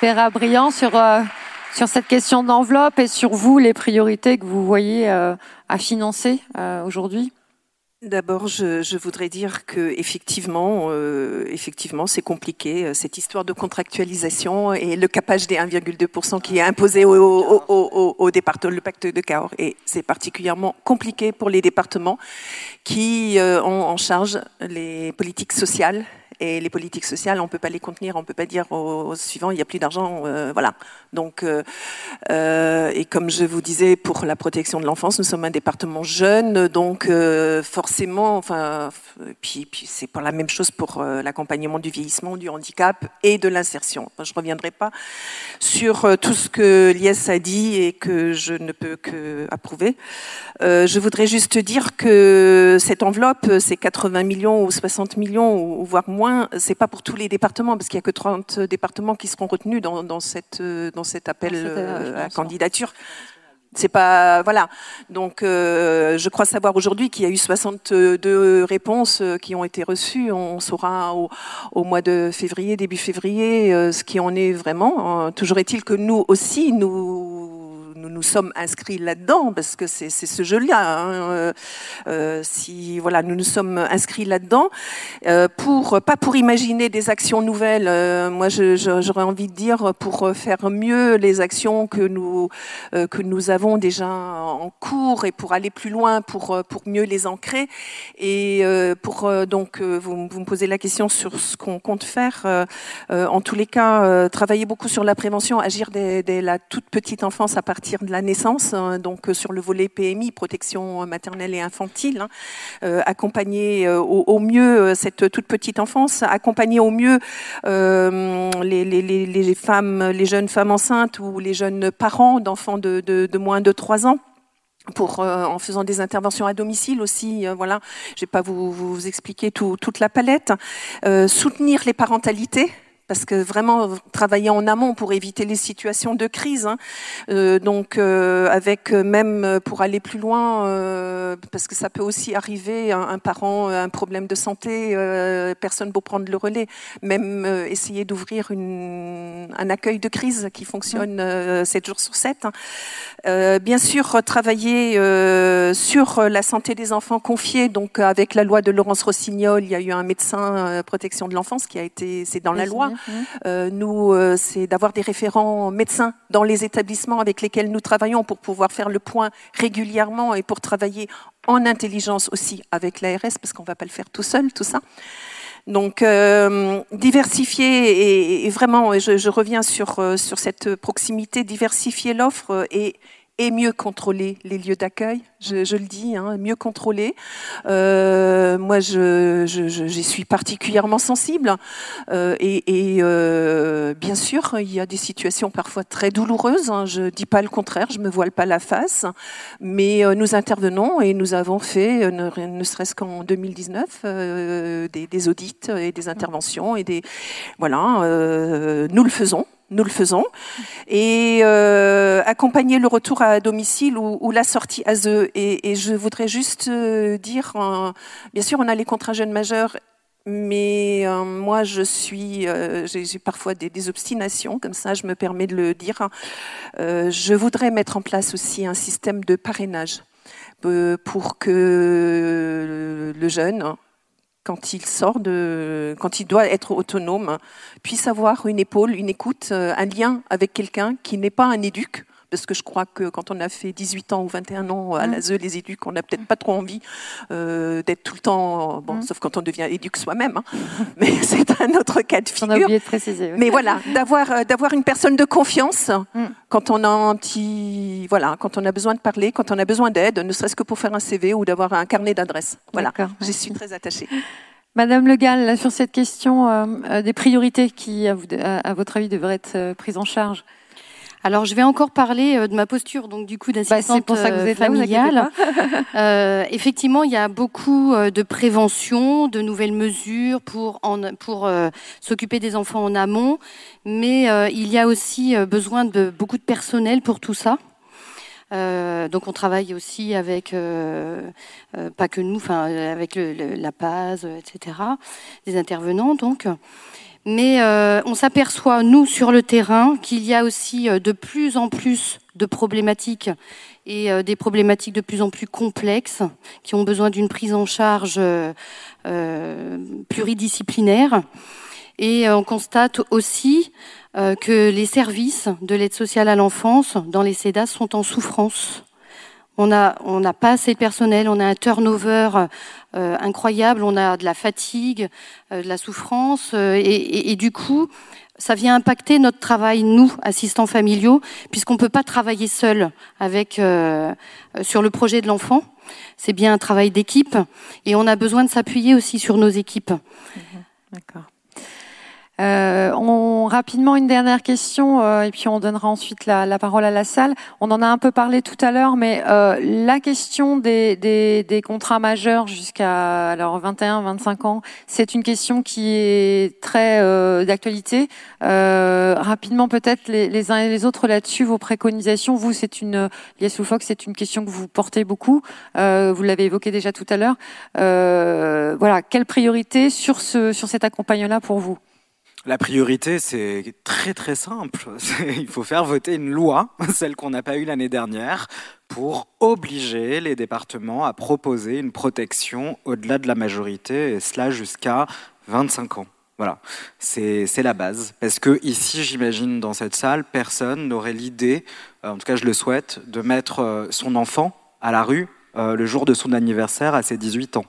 Ferra Briand sur, sur cette question d'enveloppe et sur vous, les priorités que vous voyez à financer aujourd'hui? D'abord, je, voudrais dire que effectivement, euh, effectivement, c'est compliqué euh, cette histoire de contractualisation et le capage des 1,2% qui est imposé au, au, département, le pacte de Cahors. Et c'est particulièrement compliqué pour les départements qui euh, ont en charge les politiques sociales et les politiques sociales, on ne peut pas les contenir, on ne peut pas dire au, suivant, il n'y a plus d'argent. Euh, voilà. Donc, euh, euh, et comme je vous disais, pour la protection de l'enfance, nous sommes un département jeune, donc forcément, enfin, puis, c'est pas la même chose pour l'accompagnement du vieillissement, du handicap et de l'insertion. je ne reviendrai pas sur tout ce que l'IS a dit et que je ne peux que approuver. je voudrais juste dire que cette enveloppe, c'est 80 millions ou 60 millions, ou voire moins c'est pas pour tous les départements, parce qu'il n'y a que 30 départements qui seront retenus dans, cette, dans cet appel euh, à candidature. C'est pas voilà. Donc, euh, je crois savoir aujourd'hui qu'il y a eu 62 réponses euh, qui ont été reçues. On saura au, au mois de février, début février, ce qui en est vraiment. Toujours est-il que nous aussi, nous nous nous sommes inscrits là-dedans parce que c'est ce jeu-là. Hein, euh, euh, si voilà, nous nous sommes inscrits là-dedans euh, pour pas pour imaginer des actions nouvelles. moi, j'aurais envie de dire pour faire mieux les actions que nous que nous avons déjà en cours et pour aller plus loin, pour pour mieux les ancrer et pour donc vous, vous, me posez la question sur ce qu'on compte faire. en tous les cas, travailler beaucoup sur la prévention, agir dès, dès la toute petite enfance à partir de la naissance, hein, donc euh, sur le volet PMI, protection maternelle et infantile, hein, euh, accompagner euh, au, mieux cette toute petite enfance, accompagner au mieux les, femmes, les jeunes femmes enceintes ou les jeunes parents d'enfants de, moins de 3 ans pour en faisant des interventions à domicile aussi, voilà, je vais pas vous, vous expliquer toute la palette, soutenir les parentalités, parce que vraiment travailler en amont pour éviter les situations de crise. Hein. Euh, donc euh, avec euh, même pour aller plus loin, euh, parce que ça peut aussi arriver, un, un parent un problème de santé, euh, personne pour prendre le relais. Même essayer d'ouvrir un accueil de crise qui fonctionne 7 jours sur 7. Hein. bien sûr, travailler sur la santé des enfants confiés. Donc avec la loi de Laurence Rossignol, il y a eu un médecin protection de l'enfance qui a été, c'est dans la loi. Euh, nous, euh, c'est d'avoir des référents médecins dans les établissements avec lesquels nous travaillons pour pouvoir faire le point régulièrement et pour travailler en intelligence aussi avec l'ARS, parce qu'on ne va pas le faire tout seul, tout ça. Donc, euh, diversifier et, vraiment, je, je, reviens sur, sur cette proximité, diversifier l'offre et et mieux contrôler les lieux d'accueil, je, le dis, hein, mieux contrôler. Euh, moi, je, suis particulièrement sensible. Euh, et, euh, bien sûr, il y a des situations parfois très douloureuses. Hein, je ne dis pas le contraire, je ne me voile pas la face. Mais nous intervenons et nous avons fait, ne, serait-ce qu'en 2019, des, des, audits et des interventions. Et des, voilà, nous le faisons nous le faisons. Et euh, accompagner le retour à domicile ou, la sortie à eux. Et, je voudrais juste euh, dire, bien sûr, on a les contrats jeunes majeurs. Mais euh, moi, je suis, j'ai parfois des, obstinations, comme ça, je me permets de le dire. je voudrais mettre en place aussi un système de parrainage pour que le jeune, quand il sort de, quand il doit être autonome, puisse avoir une épaule, une écoute, euh, un lien avec quelqu'un qui n'est pas un éduc, parce que je crois que quand on a fait 18 ans ou 21 ans à mm. l'ASE, les éducs, on n'a peut-être pas trop envie euh, d'être tout le temps, bon, mm. sauf quand on devient éduc soi-même, hein. [LAUGHS] mais [LAUGHS] c'est un autre cas de figure. On a oublié de préciser. Mais voilà, d'avoir euh, d'avoir une personne de confiance mm. quand on a un petit, voilà, quand on a besoin de parler, quand on a besoin d'aide, ne serait-ce que pour faire un CV ou d'avoir un carnet d'adresses. Voilà, j'y suis très attachée. [LAUGHS] Madame Le Gall, sur cette question euh, des priorités qui, à, à, votre avis, devraient être prises en charge alors, je vais encore parler euh, de ma posture, donc du coup d'assistante bah, familiale. [LAUGHS] euh, effectivement, il y a beaucoup euh, de prévention, de nouvelles mesures pour en, pour s'occuper des enfants en amont, mais il y a aussi besoin de beaucoup de personnel pour tout ça. Euh, donc on travaille aussi avec, euh, euh, pas que nous, enfin avec le, la PAS, etc., des intervenants. Donc, mais euh, on s'aperçoit, nous, sur le terrain, qu'il y a aussi euh, de plus en plus de problématiques et euh, des problématiques de plus en plus complexes qui ont besoin d'une prise en charge pluridisciplinaire. Et on constate aussi que les services de l'aide sociale à l'enfance dans les CEDAS sont en souffrance. On n'a pas assez de personnel, on a un turnover euh, incroyable, on a de la fatigue, euh, de la souffrance, euh, et, du coup, ça vient impacter notre travail, nous, assistants familiaux, puisqu'on ne peut pas travailler seul sur le projet de l'enfant. C'est bien un travail d'équipe, et on a besoin de s'appuyer aussi sur nos équipes. D'accord. Euh, on, rapidement, une dernière question, euh, et puis on donnera ensuite la, parole à la salle. On en a un peu parlé tout à l'heure, mais euh, la question des, des, contrats majeurs jusqu'à alors 21, 25 ans, c'est une question qui est très d'actualité. rapidement, peut-être les, les, uns et les autres là-dessus, vos préconisations. Vous, c'est une, Lies Fox, c'est une question que vous portez beaucoup. vous l'avez évoqué déjà tout à l'heure. voilà, quelle priorité sur ce sur cet accompagnement-là pour vous? La priorité, c'est très très simple. [LAUGHS] Il faut faire voter une loi, [LAUGHS] celle qu'on n'a pas eue l'année dernière, pour obliger les départements à proposer une protection au-delà de la majorité, et cela jusqu'à 25 ans. Voilà, c'est la base. Parce que ici, j'imagine, dans cette salle, personne n'aurait l'idée, euh, en tout cas je le souhaite, de mettre euh, son enfant à la rue euh, le jour de son anniversaire à ses 18 ans.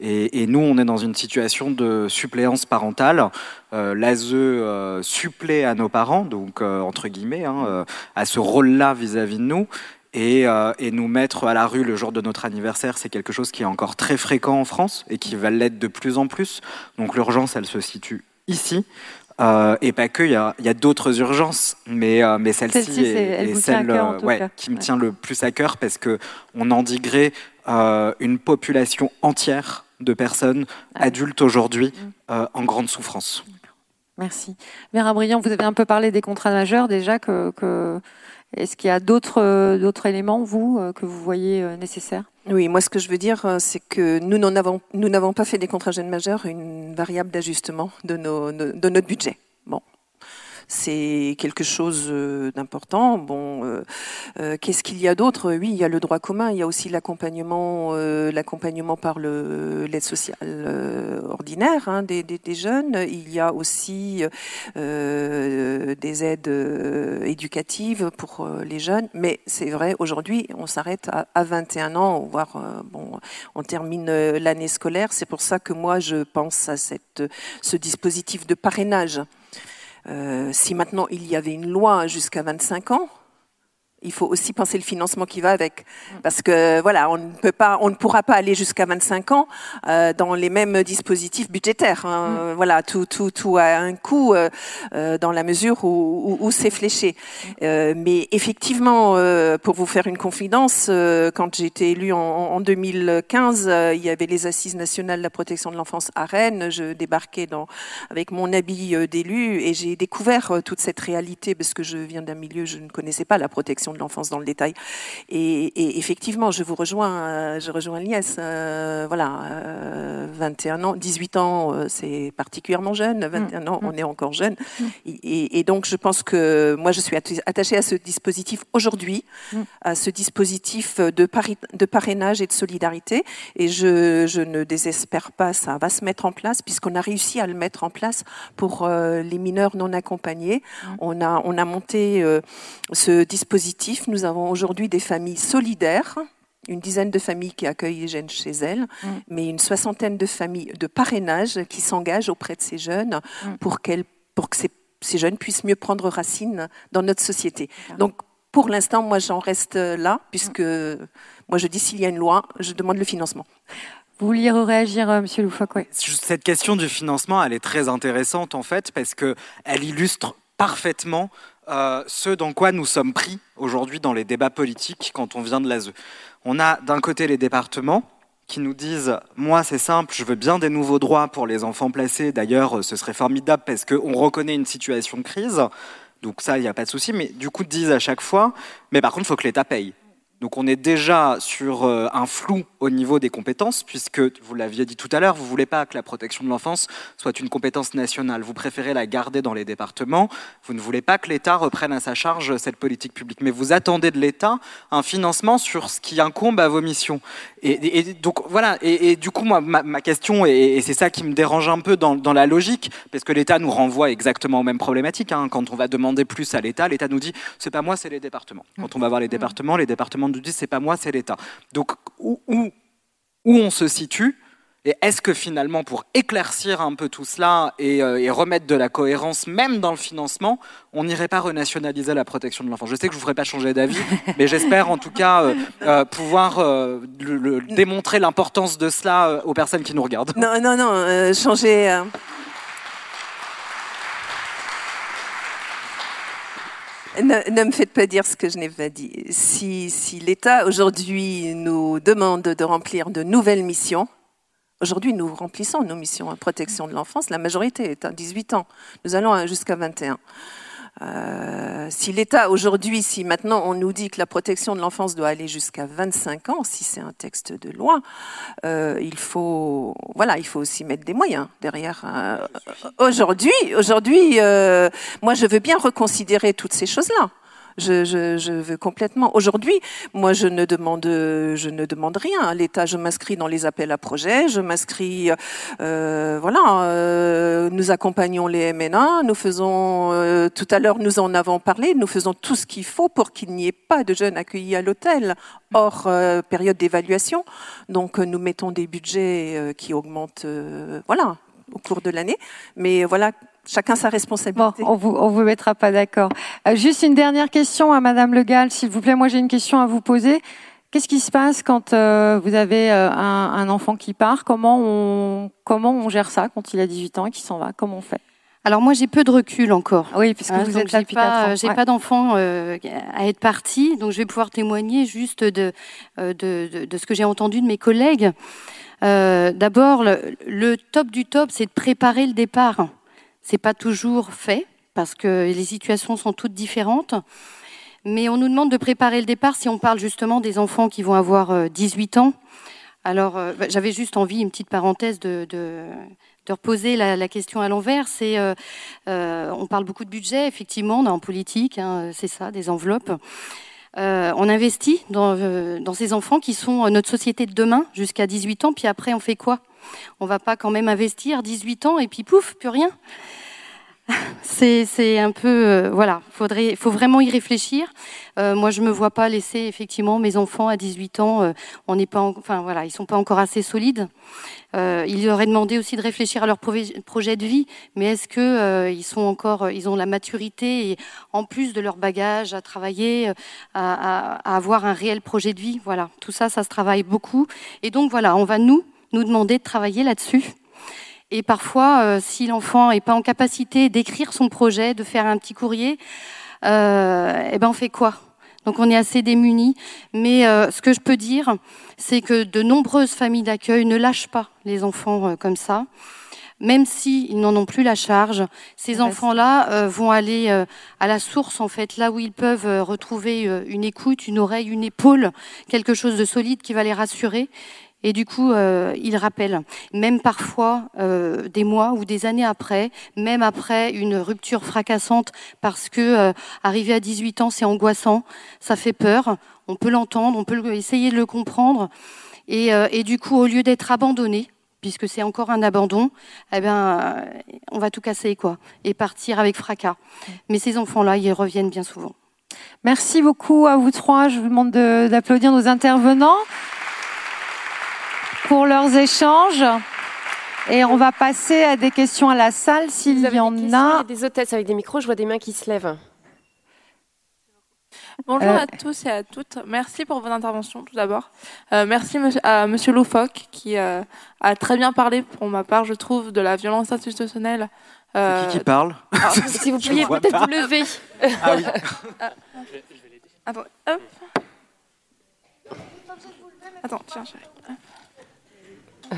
Et, nous, on est dans une situation de suppléance parentale. Euh, L'ASE euh, supplée à nos parents, donc euh, entre guillemets, hein, à ce rôle-là vis-à-vis de nous. Et, et, nous mettre à la rue le jour de notre anniversaire, c'est quelque chose qui est encore très fréquent en France et qui va l'être de plus en plus. Donc l'urgence, elle se situe ici. Euh, et pas que, il y a, d'autres urgences, mais, euh, mais celle-ci est, celle ouais, qui me tient le plus à cœur parce que on endiguerait euh, une population entière de personnes adultes aujourd'hui mm. en grande souffrance. Merci. Vera Briand, vous avez un peu parlé des contrats majeurs déjà. Que, que... Est-ce qu'il y a d'autres, d'autres éléments, vous, que vous voyez nécessaires? Oui, moi ce que je veux dire, euh, c'est que nous n'avons, nous n'avons pas fait des contrats jeunes majeurs une variable d'ajustement de, nos, de notre budget. C'est quelque chose euh, d'important. Bon, euh, euh, qu'est-ce qu'il y a d'autre? Oui, il y a le droit commun, il y a aussi l'accompagnement, l'accompagnement par l'aide sociale ordinaire hein, des, jeunes. Il y a aussi des aides éducatives pour les jeunes. Mais c'est vrai, aujourd'hui, on s'arrête à, à, 21 ans, voire bon, on termine l'année scolaire. C'est pour ça que moi, je pense à ce dispositif de parrainage. Euh, si maintenant il y avait une loi jusqu'à 25 ans, il faut aussi penser le financement qui va avec. Parce que voilà, on ne peut pas, on ne pourra pas aller jusqu'à 25 ans euh, dans les mêmes dispositifs budgétaires. Hein. Mm. Voilà, tout, tout, tout a un coût euh, euh dans la mesure où, où, où c'est fléché. Euh, mais effectivement, euh, pour vous faire une confidence, euh, quand j'ai été élue en, en 2015, il y avait les assises nationales de la protection de l'enfance à Rennes. Je débarquais dans, avec mon habit d'élu et j'ai découvert toute cette réalité parce que je viens d'un milieu, je ne connaissais pas la protection de l'enfance dans le détail. Et, effectivement, je vous rejoins, euh, je rejoins Lies. Euh, voilà, 21 euh, ans, 18 ans, c'est particulièrement jeune. 21 mm. ans, on mm. est encore jeune. Mm. Et, donc, je pense que moi, je suis attachée à ce dispositif aujourd'hui, à ce dispositif de, de parrainage et de solidarité. Et je, je, ne désespère pas, ça va se mettre en place, puisqu'on a réussi à le mettre en place pour les mineurs non accompagnés. On, a, on a monté ce dispositif nous avons aujourd'hui des familles solidaires, une dizaine de familles qui accueillent les jeunes chez elles, mm. mais une soixantaine de familles de parrainage qui s'engagent auprès de ces jeunes mm. pour, pour que ces, jeunes puissent mieux prendre racine dans notre société. Donc, pour l'instant, moi, j'en reste là, puisque moi, je dis s'il y a une loi, je demande le financement. Vous vouliez réagir, M. Euh, Monsieur Loufoque Cette question du financement, elle est très intéressante en fait, parce qu'elle illustre parfaitement euh, ce dans quoi nous sommes pris aujourd'hui dans les débats politiques quand on vient de l'ASE. On a d'un côté les départements qui nous disent moi c'est simple, je veux bien des nouveaux droits pour les enfants placés. D'ailleurs, ce serait formidable parce qu'on reconnaît une situation de crise. Donc ça, il n'y a pas de souci. Mais du coup, disent à chaque fois, mais par contre, il faut que l'État paye. Donc on est déjà sur euh, un flou au niveau des compétences, puisque vous l'aviez dit tout à l'heure, vous ne voulez pas que la protection de l'enfance soit une compétence nationale. Vous préférez la garder dans les départements. Vous ne voulez pas que l'État reprenne à sa charge cette politique publique. Mais vous attendez de l'État un financement sur ce qui incombe à vos missions. Et, donc voilà. Et, du coup, moi, ma, question, et, c'est ça qui me dérange un peu dans, la logique, parce que l'État nous renvoie exactement aux mêmes problématiques. Hein. Quand on va demander plus à l'État, l'État nous dit c'est pas moi, c'est les départements. Quand on va voir les départements, les départements nous disent c'est pas moi, c'est l'État. Donc où, où, où on se situe et est-ce que finalement, pour éclaircir un peu tout cela euh, et, remettre de la cohérence, même dans le financement, on n'irait pas renationaliser la protection de l'enfant? Je sais que je ne vous ferai pas changer d'avis, [LAUGHS] mais j'espère en tout cas euh, euh, pouvoir le, démontrer l'importance de cela aux personnes qui nous regardent. Non, non, non, changer. Ne, me faites pas dire ce que je n'ai pas dit. Si, si l'État aujourd'hui nous demande de remplir de nouvelles missions, aujourd'hui nous remplissons nos missions en protection de l'enfance, la majorité est à 18 ans. Nous allons jusqu'à 21. Euh, si l'État aujourd'hui, si maintenant on nous dit que la protection de l'enfance doit aller jusqu'à 25 ans, si c'est un texte de loi, euh, il faut, voilà, il faut aussi mettre des moyens derrière. Euh, aujourd'hui, aujourd'hui, moi je veux bien reconsidérer toutes ces choses-là. Je, je, je veux complètement. Aujourd'hui, moi, je ne demande, je ne demande rien. L'État, je m'inscris dans les appels à projets, je m'inscris, euh, voilà. Euh, nous accompagnons les MNA, nous faisons. Euh, tout à l'heure, nous en avons parlé. Nous faisons tout ce qu'il faut pour qu'il n'y ait pas de jeunes accueillis à l'hôtel hors euh, période d'évaluation. Donc, nous mettons des budgets euh, qui augmentent, voilà, au cours de l'année. Mais voilà, chacun sa responsabilité. Bon, on vous, on vous mettra pas d'accord. Euh, juste une dernière question à Madame Le Gall, s'il vous plaît. Moi, j'ai une question à vous poser. Qu'est-ce qui se passe quand euh, vous avez euh, un, un, enfant qui part? Comment on, comment on gère ça quand il a 18 ans et qu'il s'en va? Comment on fait? Alors moi j'ai peu de recul encore. Oui, puisque hein, vous êtes j'ai pas, j'ai pas d'enfant euh, à être parti, donc je vais pouvoir témoigner juste de, de, de, de ce que j'ai entendu de mes collègues. Euh, D'abord, le, le, top du top, c'est de préparer le départ. C'est pas toujours fait parce que les situations sont toutes différentes. Mais on nous demande de préparer le départ si on parle justement des enfants qui vont avoir 18 euh, ans. Alors, euh, bah, j'avais juste envie, une petite parenthèse, de, de, de reposer la, question à l'envers. C'est, euh, on parle beaucoup de budget, effectivement, en politique, hein, c'est ça, des enveloppes. On investit dans, ces enfants qui sont notre société de demain jusqu'à 18 ans, puis après on fait quoi? On va pas quand même investir 18 ans et puis pouf, plus rien c'est un peu euh, voilà, faudrait, faut vraiment y réfléchir. Euh, moi, je me vois pas laisser effectivement mes enfants à 18 ans. Euh, on n'est pas, enfin voilà, ils sont pas encore assez solides. il leur est demandé aussi de réfléchir à leur projet de vie, mais est-ce que ils sont encore, ils ont la maturité et en plus de leur bagage à travailler, à, à avoir un réel projet de vie? Voilà, tout ça, ça se travaille beaucoup. Et donc voilà, on va nous nous demander de travailler là-dessus et parfois, euh, si l'enfant n'est pas en capacité d'écrire son projet, de faire un petit courrier, euh, eh ben on fait quoi? Donc on est assez démunis. Mais euh, ce que je peux dire, c'est que de nombreuses familles d'accueil ne lâchent pas les enfants comme ça. Même s'ils n'en ont plus la charge, ces enfants-là vont aller à la source, en fait, là où ils peuvent retrouver une écoute, une oreille, une épaule, quelque chose de solide qui va les rassurer. Et du coup, euh, il rappelle, même parfois euh, des mois ou des années après, même après une rupture fracassante, parce que euh, arriver à 18 ans, c'est angoissant, ça fait peur. On peut l'entendre, on peut essayer de le comprendre. Et, euh, et du coup, au lieu d'être abandonné, puisque c'est encore un abandon, eh ben, on va tout casser quoi, et partir avec fracas. Mais ces enfants-là, ils reviennent bien souvent. Merci beaucoup à vous trois. Je vous demande d'applaudir nos intervenants pour leurs échanges. Et on va passer à des questions à la salle s'il y en a. Des hôtesses avec des micros, je vois des mains qui se lèvent. Bonjour euh. à tous et à toutes. Merci pour vos interventions tout d'abord. Euh, merci à Monsieur Loufoque qui euh, a très bien parlé pour ma part, je trouve, de la violence institutionnelle. C'est qui qui parle [LAUGHS] ah, Si vous pouviez peut-être vous lever. [LAUGHS] Ah oui. Attends, hop. Attends, tiens, chérie. Ah.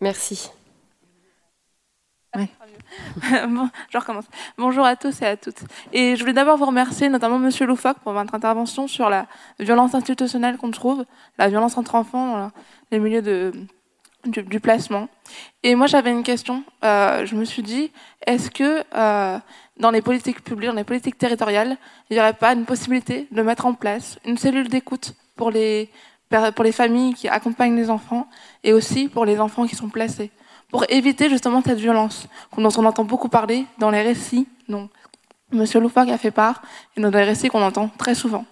Merci. [LAUGHS] bon, je recommence. Bonjour à tous et à toutes. Et je voulais d'abord vous remercier, notamment Monsieur Loufoque, pour votre intervention sur la violence institutionnelle qu'on trouve, la violence entre enfants dans les milieux de, du, placement. Et moi, j'avais une question. Euh, je me suis dit, est-ce que euh, dans les politiques publiques, dans les politiques territoriales, il n'y aurait pas une possibilité de mettre en place une cellule d'écoute pour les pour les familles qui accompagnent les enfants et aussi pour les enfants qui sont placés, pour éviter justement cette violence dont on entend beaucoup parler dans les récits dont Monsieur Loufoque a fait part et dans les récits qu'on entend très souvent.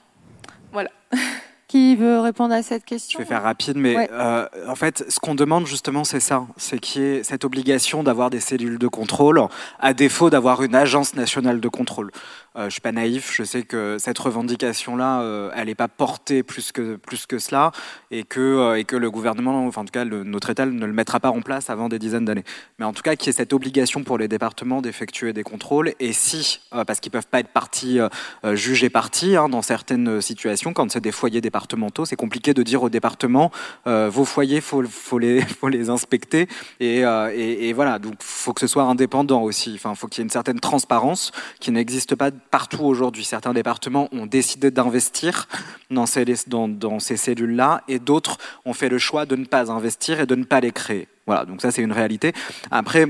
Voilà. [LAUGHS] Qui veut répondre à cette question? Je vais faire rapide, mais euh, en fait, ce qu'on demande justement, c'est ça, c'est qu'il y ait cette obligation d'avoir des cellules de contrôle, à défaut d'avoir une agence nationale de contrôle. Euh, je suis pas naïf, je sais que cette revendication-là, euh, elle n'est pas portée plus que, plus que cela, et que, euh, et que le gouvernement, enfin en tout cas notre État, ne le mettra pas en place avant des dizaines d'années. Mais en tout cas, qu'il y ait cette obligation pour les départements d'effectuer des contrôles, et si, parce qu'ils peuvent pas être partis, jugés partis hein, dans certaines situations, quand c'est des foyers départementaux, c'est compliqué de dire aux départements, vos foyers, faut, faut les, [LAUGHS] faut les inspecter, et, et, voilà, donc faut que ce soit indépendant aussi. Enfin, faut qu'il y ait une certaine transparence qui n'existe pas partout aujourd'hui. Certains départements ont décidé d'investir dans ces, cellules-là et d'autres ont fait le choix de ne pas investir et de ne pas les créer. Voilà, donc ça c'est une réalité. Après,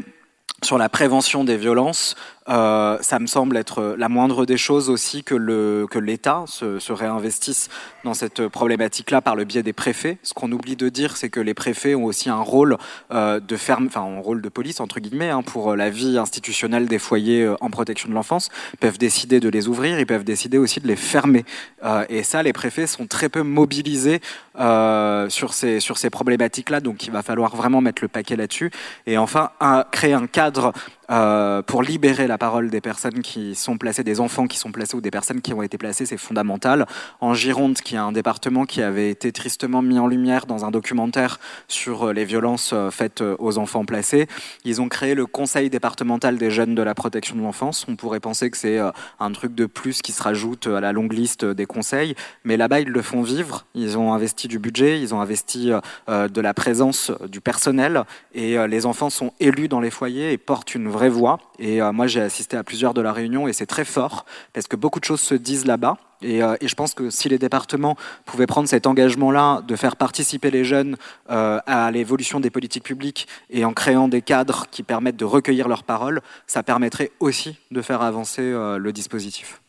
sur la prévention des violences, euh, ça me semble être la moindre des choses aussi que le que l'État se, se, réinvestisse dans cette problématique-là par le biais des préfets. Ce qu'on oublie de dire, c'est que les préfets ont aussi un rôle euh, de ferme, enfin un rôle de police entre guillemets hein, pour la vie institutionnelle des foyers euh, en protection de l'enfance. Ils peuvent décider de les ouvrir, ils peuvent décider aussi de les fermer. Euh, et ça, les préfets sont très peu mobilisés euh, sur ces sur ces problématiques-là. Donc, il va falloir vraiment mettre le paquet là-dessus. Et enfin, créer un cadre euh, pour libérer la parole des personnes qui sont placées, des enfants qui sont placés ou des personnes qui ont été placées, c'est fondamental. En Gironde, qui est un département qui avait été tristement mis en lumière dans un documentaire sur euh, les violences euh, faites aux enfants placés, ils ont créé le Conseil départemental des jeunes de la protection de l'enfance. On pourrait penser que c'est un truc de plus qui se rajoute à la longue liste des conseils, mais là-bas, ils le font vivre. Ils ont investi du budget, ils ont investi de la présence du personnel, et les enfants sont élus dans les foyers et portent une vraie voix. Et euh, moi, j'ai assisté à plusieurs de la réunion et c'est très fort parce que beaucoup de choses se disent là-bas. Et, euh, et, je pense que si les départements pouvaient prendre cet engagement-là de faire participer les jeunes euh, à l'évolution des politiques publiques et en créant des cadres qui permettent de recueillir leurs paroles, ça permettrait aussi de faire avancer le dispositif.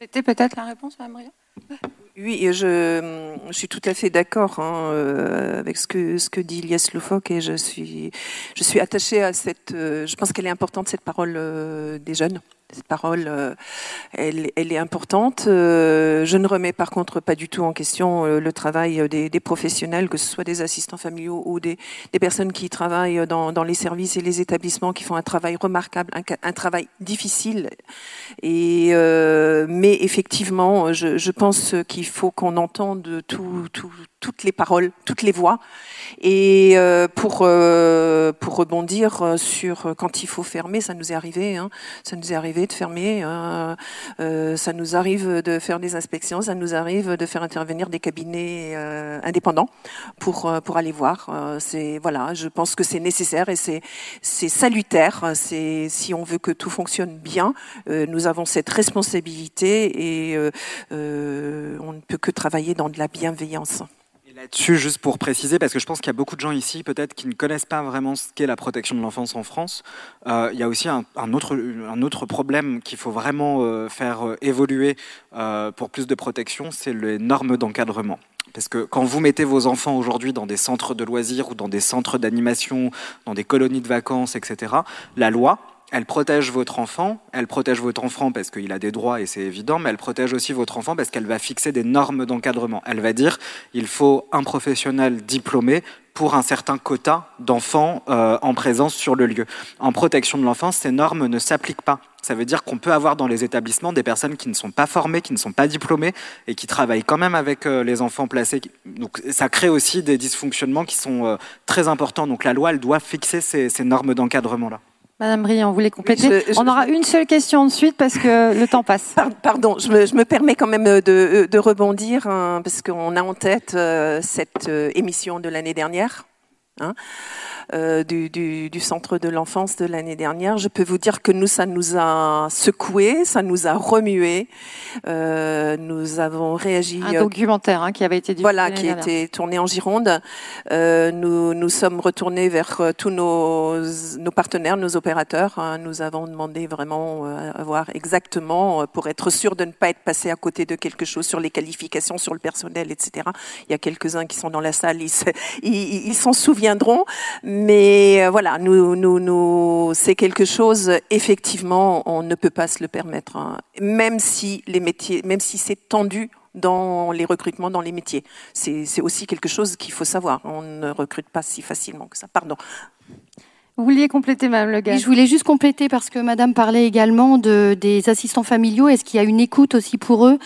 C'était peut-être la réponse, Mme Oui, je, je suis tout à fait d'accord hein, euh, avec ce que, ce que dit Ilias Loufoque et je suis, je suis attachée à cette. Euh, je pense qu'elle est importante, cette parole euh, des jeunes. Cette parole, euh, elle, est importante. Euh, je ne remets par contre pas du tout en question euh, le travail des, professionnels, que ce soit des assistants familiaux ou des, personnes qui travaillent dans, les services et les établissements, qui font un travail remarquable, un, travail difficile. Mais effectivement, je, pense qu'il faut qu'on entende tout, toutes les paroles, toutes les voix. Et euh, pour, euh, pour rebondir sur quand il faut fermer, ça nous est arrivé. Hein, ça nous est arrivé de fermer. Hein, euh, ça nous arrive de faire des inspections. Ça nous arrive de faire intervenir des cabinets euh, indépendants pour, pour aller voir. c'est voilà, je pense que c'est nécessaire et c'est c'est salutaire. C'est si on veut que tout fonctionne bien, nous avons cette responsabilité et on ne peut que travailler dans de la bienveillance là-dessus, juste pour préciser, parce que je pense qu'il y a beaucoup de gens ici, peut-être, qui ne connaissent pas vraiment ce qu'est la protection de l'enfance en France. Euh, il y a aussi un, autre, un autre problème qu'il faut vraiment euh, faire euh, évoluer pour plus de protection, c'est les normes d'encadrement. Parce que quand vous mettez vos enfants aujourd'hui dans des centres de loisirs ou dans des centres d'animation, dans des colonies de vacances, etc., la loi, elle protège votre enfant, elle protège votre enfant parce qu'il a des droits et c'est évident, mais elle protège aussi votre enfant parce qu'elle va fixer des normes d'encadrement. Elle va dire il faut un professionnel diplômé pour un certain quota d'enfants euh, en présence sur le lieu. En protection de l'enfance, ces normes ne s'appliquent pas. Ça veut dire qu'on peut avoir dans les établissements des personnes qui ne sont pas formées, qui ne sont pas diplômées et qui travaillent quand même avec euh, les enfants placés. Donc ça crée aussi des dysfonctionnements qui sont euh, très importants. Donc la loi, elle doit fixer ces, ces normes d'encadrement-là. Madame Briand, vous voulez compléter je, je, On aura une seule question ensuite parce que le temps passe. Pardon, je me, je me permets quand même de, de rebondir hein, parce qu'on a en tête euh, cette euh, émission de l'année dernière. Hein euh, du, du, du, centre de l'enfance de l'année dernière, je peux vous dire que nous, ça nous a secoué, ça nous a remué. Euh, nous avons réagi. Un documentaire hein, qui avait été voilà, qui été tourné en Gironde. Euh, nous nous sommes retournés vers euh, tous nos, nos partenaires, nos opérateurs. Hein. Nous avons demandé vraiment euh, à voir exactement euh, pour être sûr de ne pas être passé à côté de quelque chose sur les qualifications, sur le personnel, etc. Il y a quelques-uns qui sont dans la salle, ils ils s'en souviendront. Mais euh, voilà, c'est quelque chose, effectivement, on ne peut pas se le permettre, hein. même si les métiers, même si c'est tendu dans les recrutements dans les métiers. C'est aussi quelque chose qu'il faut savoir. On ne recrute pas si facilement que ça. Pardon. Vous vouliez compléter, Madame Le oui, Je voulais juste compléter parce que Madame parlait également de, des assistants familiaux. Est-ce qu'il y a une écoute aussi pour eux?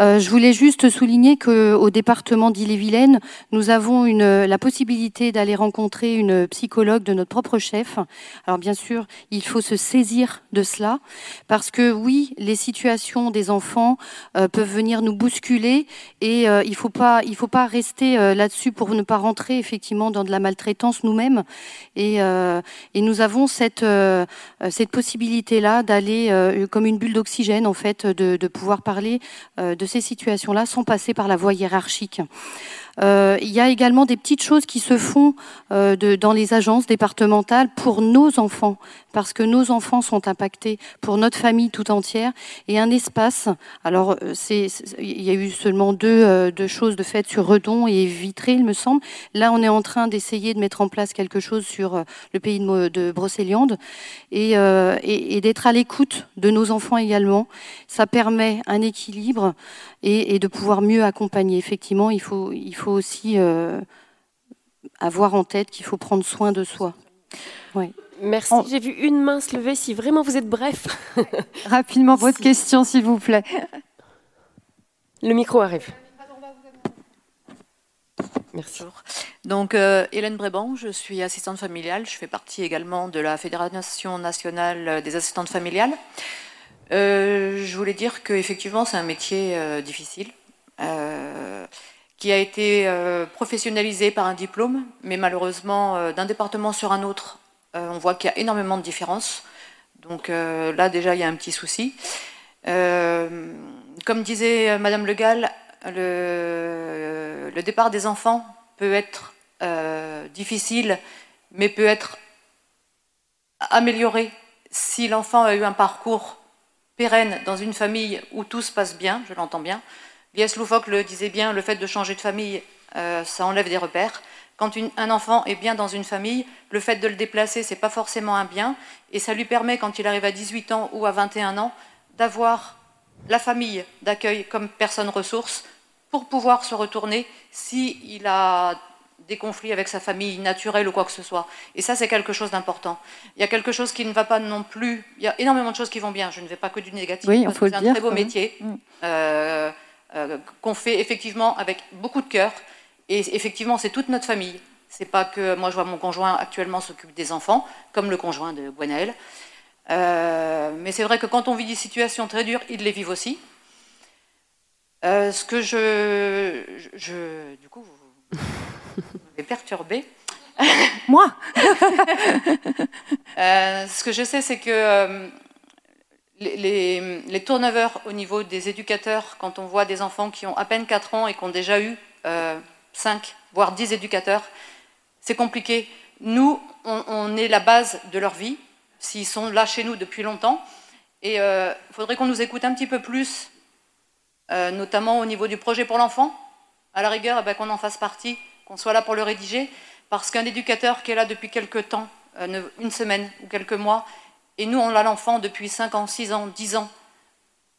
Euh, Je voulais juste souligner qu'au département d'Ille-et-Vilaine, nous avons une, la possibilité d'aller rencontrer une psychologue de notre propre chef. Alors bien sûr, il faut se saisir de cela parce que oui, les situations des enfants euh, peuvent venir nous bousculer et euh, il faut pas, il faut pas rester euh, là-dessus pour ne pas rentrer effectivement dans de la maltraitance nous-mêmes et et nous avons cette, euh, cette possibilité-là d'aller euh, comme une bulle d'oxygène, en fait, de, pouvoir parler euh, de ces situations-là sans passer par la voie hiérarchique. Euh, il y a également des petites choses qui se font euh, dans les agences départementales pour nos enfants, parce que nos enfants sont impactés pour notre famille tout entière. Et un espace, alors euh, il y a eu seulement deux, choses de fait sur Redon et Vitré, il me semble. Là, on est en train d'essayer de mettre en place quelque chose sur le pays de, de et, d'être à l'écoute de nos enfants également. Ça permet un équilibre et, de pouvoir mieux accompagner. Effectivement, il faut aussi euh, avoir en tête qu'il faut prendre soin de soi. Oui. Merci. On... J'ai vu une main se lever. Si vraiment vous êtes bref. [LAUGHS] Rapidement, votre si. question, s'il vous plaît. Le micro arrive. Merci. Donc, euh, Hélène Bréban, je suis assistante familiale. Je fais partie également de la Fédération nationale des assistantes familiales. Euh, je voulais dire qu'effectivement, c'est un métier euh, difficile, euh, qui a été euh, professionnalisé par un diplôme, mais malheureusement, euh, d'un département sur un autre, euh, on voit qu'il y a énormément de différences. Donc là, déjà, il y a un petit souci. comme disait Madame Le Gall, le, le, départ des enfants peut être difficile, mais peut être amélioré si l'enfant a eu un parcours pérenne dans une famille où tout se passe bien, je l'entends bien, Lies Loufoque le disait bien, le fait de changer de famille, euh, ça enlève des repères. Quand un enfant est bien dans une famille, le fait de le déplacer, c'est pas forcément un bien, et ça lui permet, quand il arrive à 18 ans ou à 21 ans, d'avoir la famille d'accueil comme personne ressource pour pouvoir se retourner s'il a des conflits avec sa famille naturelle ou quoi que ce soit. Et ça, c'est quelque chose d'important. Il y a quelque chose qui ne va pas non plus. Il y a énormément de choses qui vont bien. Je ne vais pas que du négatif. Oui, c'est un très beau métier mm. euh, euh, qu'on fait effectivement avec beaucoup de cœur. Et effectivement, c'est toute notre famille. C'est pas que moi, je vois mon conjoint actuellement s'occupe des enfants, comme le conjoint de Gwenaël. Euh, mais c'est vrai que quand on vit des situations très dures, ils les vivent aussi. ce que je, je, du coup, vous, perturbé. Moi [LAUGHS] euh, Ce que je sais, c'est que euh, les, les, au niveau des éducateurs, quand on voit des enfants qui ont à peine 4 ans et qui ont déjà eu 5, euh, voire 10 éducateurs, c'est compliqué. Nous, on, est la base de leur vie, s'ils sont là chez nous depuis longtemps. Et il faudrait qu'on nous écoute un petit peu plus, notamment au niveau du projet pour l'enfant. À la rigueur, eh ben, qu'on en fasse partie qu'on soit là pour le rédiger, parce qu'un éducateur qui est là depuis quelques temps, euh, une semaine ou quelques mois, et nous, on a l'enfant depuis 5 ans, 6 ans, 10 ans,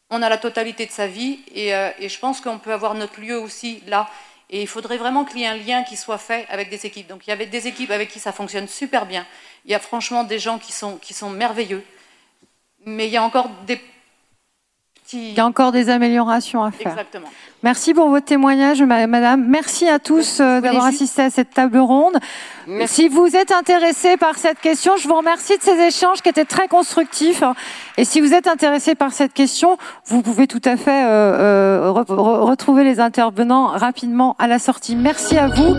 on a la totalité de sa vie, euh, et, je pense qu'on peut avoir notre lieu aussi là. Et il faudrait vraiment qu'il y ait un lien qui soit fait avec des équipes. Donc il y avait des équipes avec qui ça fonctionne super bien. Il y a franchement des gens qui sont, qui sont merveilleux. Mais il y a encore des il y a encore des améliorations à faire. Exactement. Merci pour votre témoignage, madame. Merci à tous euh, d'avoir assisté à cette table ronde. Si vous êtes intéressé par cette question, je vous remercie de ces échanges qui étaient très constructifs. Et si vous êtes intéressé par cette question, vous pouvez tout à fait euh, euh, retrouver les intervenants rapidement à la sortie. Merci à vous.